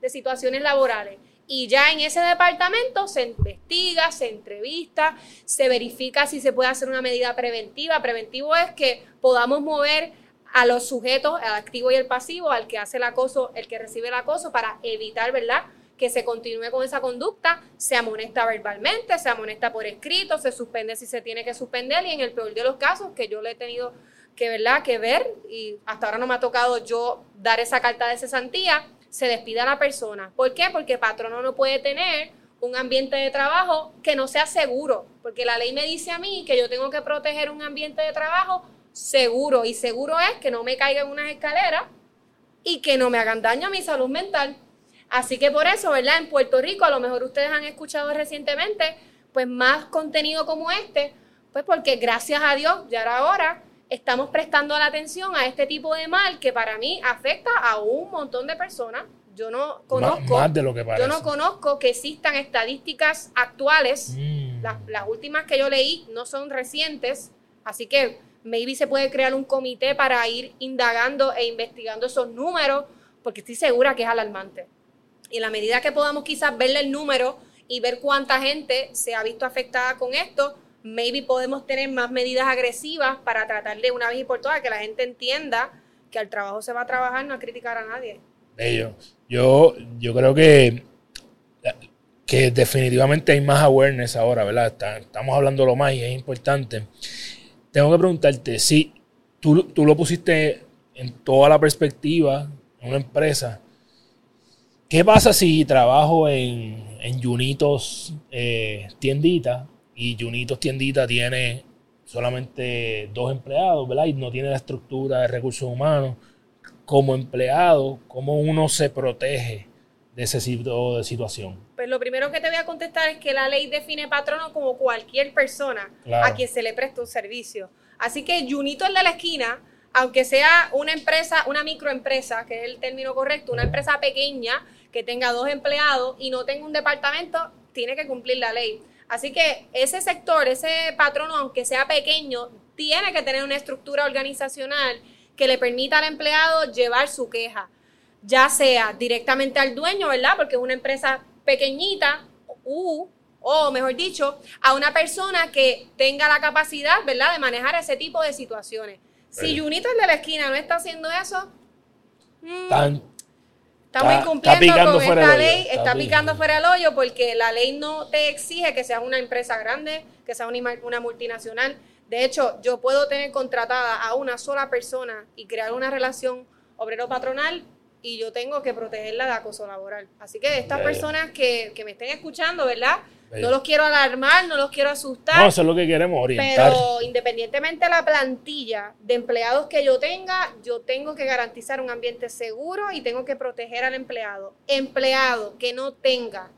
de situaciones laborales. Y ya en ese departamento se investiga, se entrevista, se verifica si se puede hacer una medida preventiva. Preventivo es que podamos mover a los sujetos, el activo y el pasivo, al que hace el acoso, el que recibe el acoso, para evitar, ¿verdad? Que se continúe con esa conducta, se amonesta verbalmente, se amonesta por escrito, se suspende si se tiene que suspender y en el peor de los casos que yo le he tenido que, ¿verdad? que ver y hasta ahora no me ha tocado yo dar esa carta de cesantía, se despide a la persona. ¿Por qué? Porque patrono no puede tener un ambiente de trabajo que no sea seguro, porque la ley me dice a mí que yo tengo que proteger un ambiente de trabajo seguro y seguro es que no me caiga en unas escaleras y que no me hagan daño a mi salud mental. Así que por eso, ¿verdad? En Puerto Rico, a lo mejor ustedes han escuchado recientemente, pues más contenido como este, pues porque gracias a Dios, ya era hora, estamos prestando la atención a este tipo de mal que para mí afecta a un montón de personas. Yo no conozco, más, de lo que yo no conozco que existan estadísticas actuales. Mm. Las, las últimas que yo leí no son recientes, así que maybe se puede crear un comité para ir indagando e investigando esos números, porque estoy segura que es alarmante. Y en la medida que podamos quizás verle el número y ver cuánta gente se ha visto afectada con esto, maybe podemos tener más medidas agresivas para tratar de una vez y por todas que la gente entienda que al trabajo se va a trabajar, no a criticar a nadie. Bello. Yo, yo creo que, que definitivamente hay más awareness ahora, ¿verdad? estamos hablando lo más y es importante. Tengo que preguntarte, si tú, tú lo pusiste en toda la perspectiva en una empresa, ¿qué pasa si trabajo en, en Junitos eh, tiendita y Junitos Tiendita tiene solamente dos empleados, ¿verdad? Y no tiene la estructura de recursos humanos. Como empleado, ¿cómo uno se protege de ese tipo de situación? Pues lo primero que te voy a contestar es que la ley define patrono como cualquier persona Claro. a quien se le presta un servicio. Así que Junito de la esquina, aunque sea una empresa, una microempresa, que es el término correcto, una empresa pequeña que tenga dos empleados y no tenga un departamento, tiene que cumplir la ley. Así que ese sector, ese patrono, aunque sea pequeño, tiene que tener una estructura organizacional que le permita al empleado llevar su queja, ya sea directamente al dueño, ¿verdad? Porque es una empresa pequeñita, u, o mejor dicho, a una persona que tenga la capacidad, ¿verdad?, de manejar ese tipo de situaciones. Si. Junito el de la esquina no está haciendo eso, mm, Tan- Estamos Está- incumpliendo está con fuera esta ley, está está, picando. fuera del hoyo porque la ley no te exige que seas una empresa grande, que seas una, multinacional. De hecho, yo puedo tener contratada a una sola persona y crear una relación obrero-patronal y yo tengo que protegerla de acoso laboral. Así que estas personas que, que me estén escuchando, ¿verdad? No los quiero alarmar, no los quiero asustar. no, eso es lo que queremos, orientar. Pero independientemente de la plantilla de empleados que yo tenga, yo tengo que garantizar un ambiente seguro y tengo que proteger al empleado. Empleado que no tenga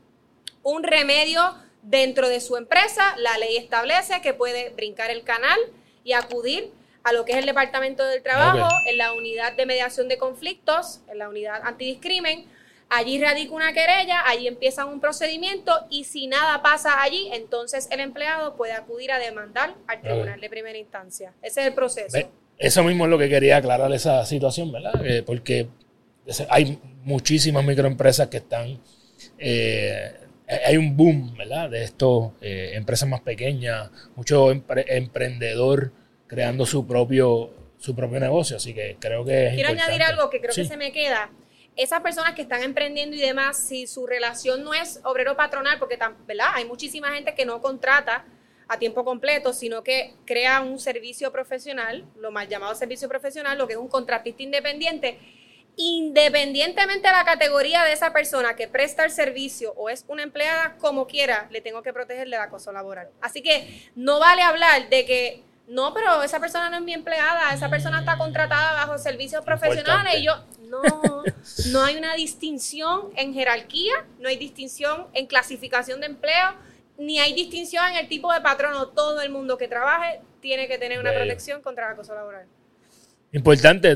un remedio dentro de su empresa, la ley establece que puede brincar el canal y acudir a lo que es el Departamento del Trabajo, en la unidad de mediación de conflictos, en la unidad antidiscrimen. Allí radica una querella, allí empieza un procedimiento y si nada pasa allí, entonces el empleado puede acudir a demandar al tribunal de primera instancia. Ese es el proceso. Ve, Eso mismo es lo que quería aclarar esa situación, ¿verdad? Eh, porque hay muchísimas microempresas que están. eh, hay un boom, ¿verdad? De esto, eh, empresas más pequeñas, mucho empre- emprendedor creando su propio, su propio negocio. Así que creo que es. Quiero importante. añadir algo que creo Sí. que se me queda. Esas personas que están emprendiendo y demás, si su relación no es obrero patronal, porque ¿verdad? hay muchísima gente que no contrata a tiempo completo, sino que crea un servicio profesional, lo mal llamado servicio profesional, lo que es un contratista independiente, independientemente de la categoría de esa persona que presta el servicio o es una empleada, como quiera, le tengo que proteger del acoso laboral. Así que no vale hablar de que, no, pero esa persona no es mi empleada, esa persona está contratada bajo servicios profesionales y yo, no, no hay una distinción en jerarquía, no hay distinción en clasificación de empleo, ni hay distinción en el tipo de patrono. Todo el mundo que trabaje tiene que tener una Bello. protección contra el acoso laboral. Importante,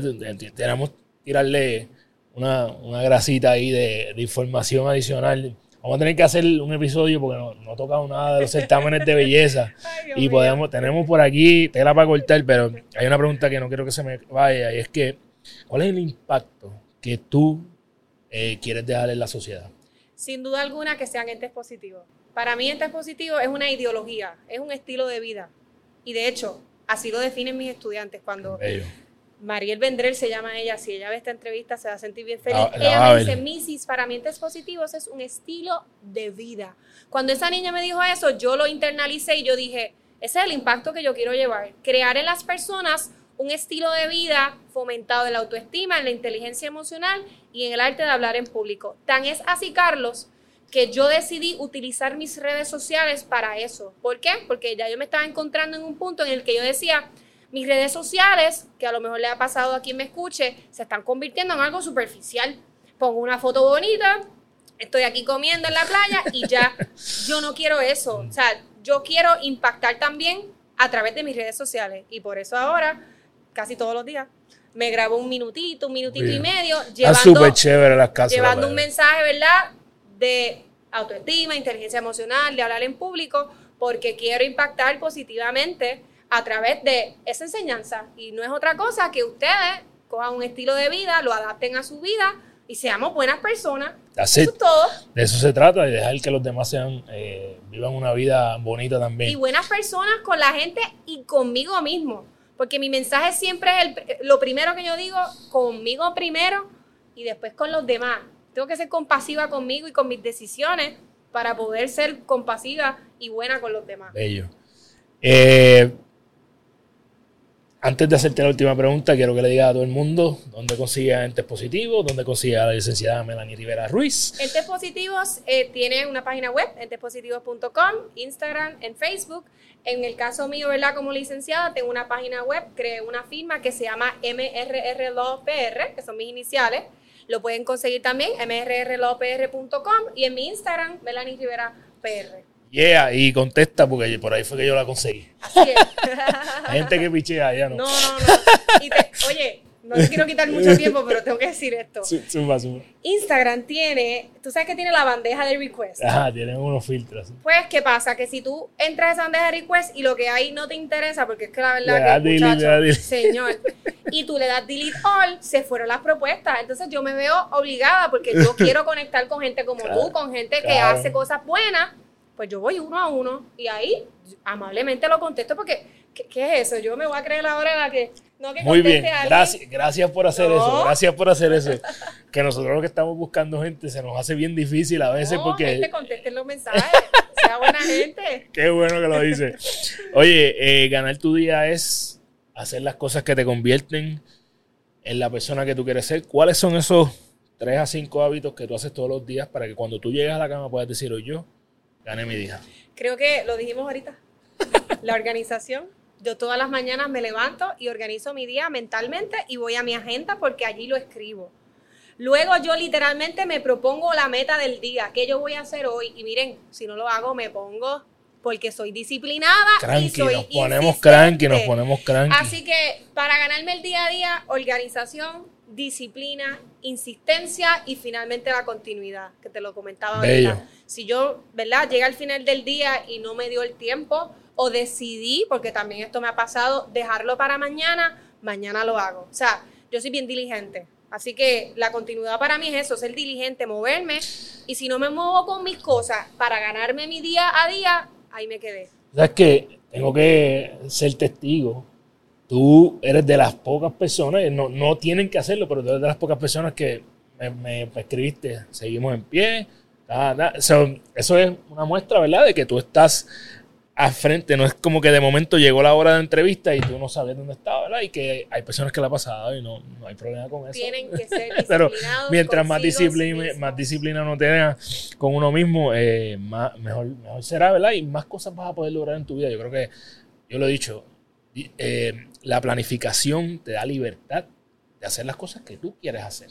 tenemos tirarle una, una grasita ahí de, de información adicional. Vamos a tener que hacer un episodio porque no, no tocamos nada de los certámenes de belleza. (laughs) Ay, Y podemos, tenemos por aquí tela para cortar, pero hay una pregunta que no quiero que se me vaya y es que, ¿cuál es el impacto que tú eh, quieres dejar en la sociedad? Sin duda alguna que sean entes positivos. Para mí entes positivos es una ideología, es un estilo de vida. Y de hecho, así lo definen mis estudiantes. Cuando Bello. Mariel Vendrell se llama ella, si ella ve esta entrevista se va a sentir bien feliz. La- la ella me dice, Mrs., para mí entes positivos es un estilo de vida. Cuando esa niña me dijo eso, yo lo internalicé y yo dije, ese es el impacto que yo quiero llevar. Crear en las personas un estilo de vida fomentado en la autoestima, en la inteligencia emocional y en el arte de hablar en público. Tan es así, Carlos, que yo decidí utilizar mis redes sociales para eso. ¿Por qué? Porque ya yo me estaba encontrando en un punto en el que yo decía, mis redes sociales, que a lo mejor le ha pasado a quien me escuche, se están convirtiendo en algo superficial. Pongo una foto bonita, estoy aquí comiendo en la playa y ya, yo no quiero eso. O sea, yo quiero impactar también a través de mis redes sociales. Y por eso ahora, casi todos los días, me grabo un minutito, un minutito y medio, Está llevando, súper chévere las casas. llevando un mensaje, ¿verdad? De autoestima, inteligencia emocional, de hablar en público, porque quiero impactar positivamente a través de esa enseñanza. Y no es otra cosa que ustedes cojan un estilo de vida, lo adapten a su vida y seamos buenas personas. Eso es todo. De eso se trata, de dejar que los demás sean, eh, vivan una vida bonita Y también. buenas personas con la gente y conmigo mismo. Porque mi mensaje siempre es el- lo primero que yo digo, conmigo primero y después con los demás. Tengo que ser compasiva conmigo y con mis decisiones para poder ser compasiva y buena con los demás. Bello. Eh, antes de hacerte la última pregunta, quiero que le digas a todo el mundo dónde consigue entes positivos, dónde consigue a la licenciada Melanie Rivera Ruiz. Entes Positivos eh, tiene una página web, entespositivos.com, Instagram, en Facebook. En el caso mío, ¿verdad? Como licenciada, tengo una página web, creé una firma que se llama MRR PR, que son mis iniciales. Lo pueden conseguir también, mrrlawpr.com y en mi Instagram, Melanie Rivera PR. Yeah, y contesta porque por ahí fue que yo la conseguí. Así es. (laughs) Hay gente que pichea, ya no. No, no, no. Y te- oye, no te quiero quitar mucho tiempo, pero tengo que decir esto. Su- Zumba, zumba. Instagram tiene, tú sabes que tiene la bandeja de request. Ajá, tienen unos filtros. Pues, ¿qué pasa? Que si tú entras a esa bandeja de request y lo que hay no te interesa, porque es que la Le verdad das que, delete, muchacho, le das señor, y tú le das delete all, se fueron las propuestas. Entonces yo me veo obligada porque yo (laughs) quiero conectar con gente como Claro, tú, con gente que claro. hace cosas buenas, pues yo voy uno a uno y ahí amablemente lo contesto porque, ¿qué, qué es eso? Yo me voy a creer ahora la que no que Muy bien, a gracias, gracias por hacer No. eso, gracias por hacer eso. Que nosotros lo que estamos buscando gente se nos hace bien difícil a veces No, porque... gente, contesten los mensajes, sea buena gente. (laughs) Qué bueno que lo dice. Oye, eh, ganar tu día es hacer las cosas que te convierten en la persona que tú quieres ser. ¿Cuáles son esos tres a cinco hábitos que tú haces todos los días para que cuando tú llegues a la cama puedas decir, hoy yo gané mi día? Creo que lo dijimos ahorita. La organización. Yo todas las mañanas me levanto y organizo mi día mentalmente y voy a mi agenda porque allí lo escribo. Luego yo literalmente me propongo la meta del día, qué yo voy a hacer hoy. Y miren, si no lo hago, me pongo porque soy disciplinada y Cranky, soy nos ponemos insistente. cranky, nos ponemos cranky. Así que para ganarme el día a día, organización, disciplina, insistencia y finalmente la continuidad, que te lo comentaba Bello. ahorita. Si yo, ¿verdad? Llega al final del día y no me dio el tiempo o decidí, porque también esto me ha pasado, dejarlo para mañana, mañana lo hago. O sea, yo soy bien diligente. Así que la continuidad para mí es eso, ser diligente, moverme. Y si no me muevo con mis cosas para ganarme mi día a día, ahí me quedé. ¿Sabes que Tengo que ser testigo. Tú eres de las pocas personas, no, no tienen que hacerlo, pero tú eres de las pocas personas que me, me escribiste, seguimos en pie. ta. So, eso es una muestra, ¿verdad? De que tú estás al frente, no es como que de momento llegó la hora de entrevista y tú no sabes dónde estaba, ¿verdad? Y que hay personas que la ha pasado y no, no hay problema con eso. Tienen que (laughs) ser disciplinados. Pero mientras más disciplina, más disciplina no tengas con uno mismo, eh, más, mejor, mejor será, ¿verdad? Y más cosas vas a poder lograr en tu vida. Yo creo que, yo lo he dicho, eh, la planificación te da libertad de hacer las cosas que tú quieres hacer.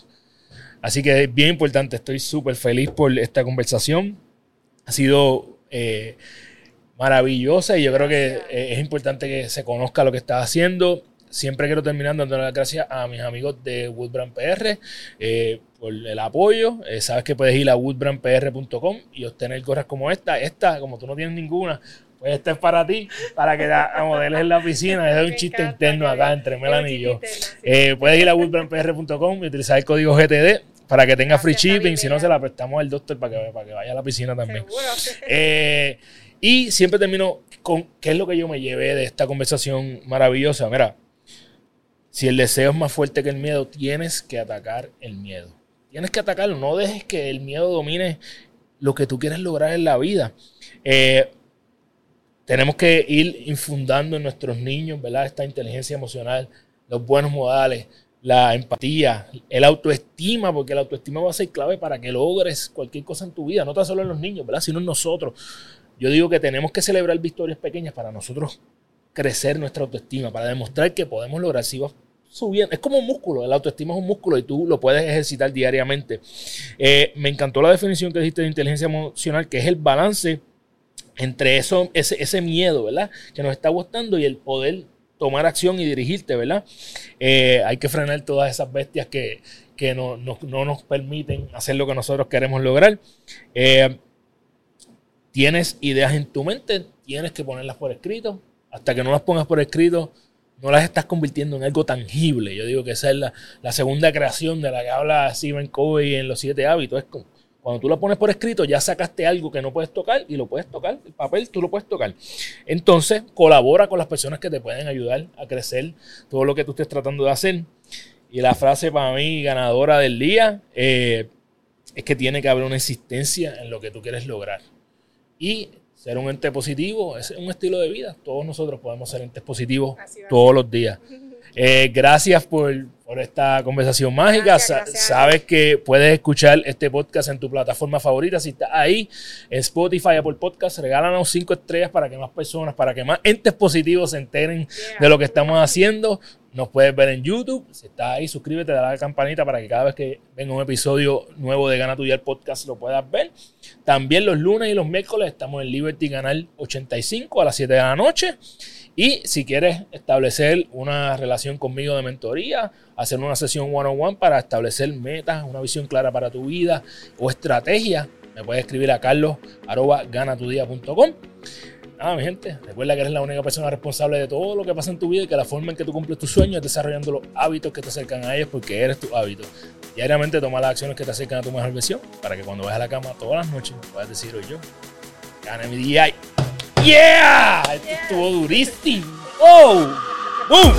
Así que es bien importante, estoy súper feliz por esta conversación. Ha sido eh, maravillosa y yo creo que eh, es importante que se conozca lo que estás haciendo. Siempre quiero terminar dando las gracias a mis amigos de Woodbrand PR eh, por el apoyo. Eh, sabes que puedes ir a woodbrandpr.com y obtener gorras como esta. Esta, como tú no tienes ninguna, pues esta es para ti, para que la modeles en la piscina. Es un chiste interno acá entre Melanie y yo. Eh, puedes ir a woodbrandpr.com y utilizar el código GTD para que tenga free Gracias, shipping. Si no, se la prestamos al doctor para que, para que vaya a la piscina también. (laughs) Eh, y siempre termino con qué es lo que yo me llevé de esta conversación maravillosa. Mira, si el deseo es más fuerte que el miedo, tienes que atacar el miedo. Tienes que atacarlo. No dejes que el miedo domine lo que tú quieres lograr en la vida. Eh, tenemos que ir infundando en nuestros niños, ¿verdad? Esta inteligencia emocional, los buenos modales, la empatía, el autoestima, porque la autoestima va a ser clave para que logres cualquier cosa en tu vida, no tan solo en los niños, ¿verdad? Sino en nosotros. Yo digo que tenemos que celebrar victorias pequeñas para nosotros crecer nuestra autoestima, para demostrar que podemos lograr. Si vas subiendo, es como un músculo, la autoestima es un músculo y tú lo puedes ejercitar diariamente. Eh, me encantó la definición que dijiste de inteligencia emocional, que es el balance entre eso, ese, ese miedo, ¿verdad? Que nos está gustando y el poder tomar acción y dirigirte, ¿verdad? Eh, hay que frenar todas esas bestias que, que no, no- no nos permiten hacer lo que nosotros queremos lograr. Eh, tienes ideas en tu mente, tienes que ponerlas por escrito. Hasta que no las pongas por escrito, no las estás convirtiendo en algo tangible. Yo digo que esa es la, la segunda creación de la que habla Stephen Covey en los siete hábitos. Es como, cuando tú lo pones por escrito, ya sacaste algo que no puedes tocar y lo puedes tocar. El papel tú lo puedes tocar. Entonces, colabora con las personas que te pueden ayudar a crecer todo lo que tú estés tratando de hacer. Y la frase para mí ganadora del día eh, es que tiene que haber una existencia en lo que tú quieres lograr. Y ser un ente positivo es un estilo de vida. Todos nosotros podemos ser entes positivos todos los días. Eh, gracias por, por esta conversación mágica. Gracias, Sa- gracias a Sabes que puedes escuchar este podcast en tu plataforma favorita. Si estás ahí en Spotify, Apple Podcast, regálanos cinco estrellas para que más personas, para que más entes positivos se enteren Yeah. de lo que estamos haciendo. Nos puedes ver en YouTube. Si estás ahí, suscríbete, dale a la campanita para que cada vez que venga un episodio nuevo de Gana Tuya el podcast lo puedas ver. También los lunes y los miércoles estamos en Liberty Canal 85 a las 7 de la noche. Y si quieres establecer una relación conmigo de mentoría, hacer una sesión one-on-one para establecer metas, una visión clara para tu vida o estrategia, me puedes escribir a carlos.ganatudía.com. Nada, mi gente, recuerda que eres la única persona responsable de todo lo que pasa en tu vida y que la forma en que tú cumples tus sueños es desarrollando los hábitos que te acercan a ellos porque eres tu hábito. Diariamente toma las acciones que te acercan a tu mejor versión para que cuando vayas a la cama todas las noches puedas decir hoy yo, gané mi día. ¡Yeah! Esto estuvo durísimo. ¡Oh! ¡Boom!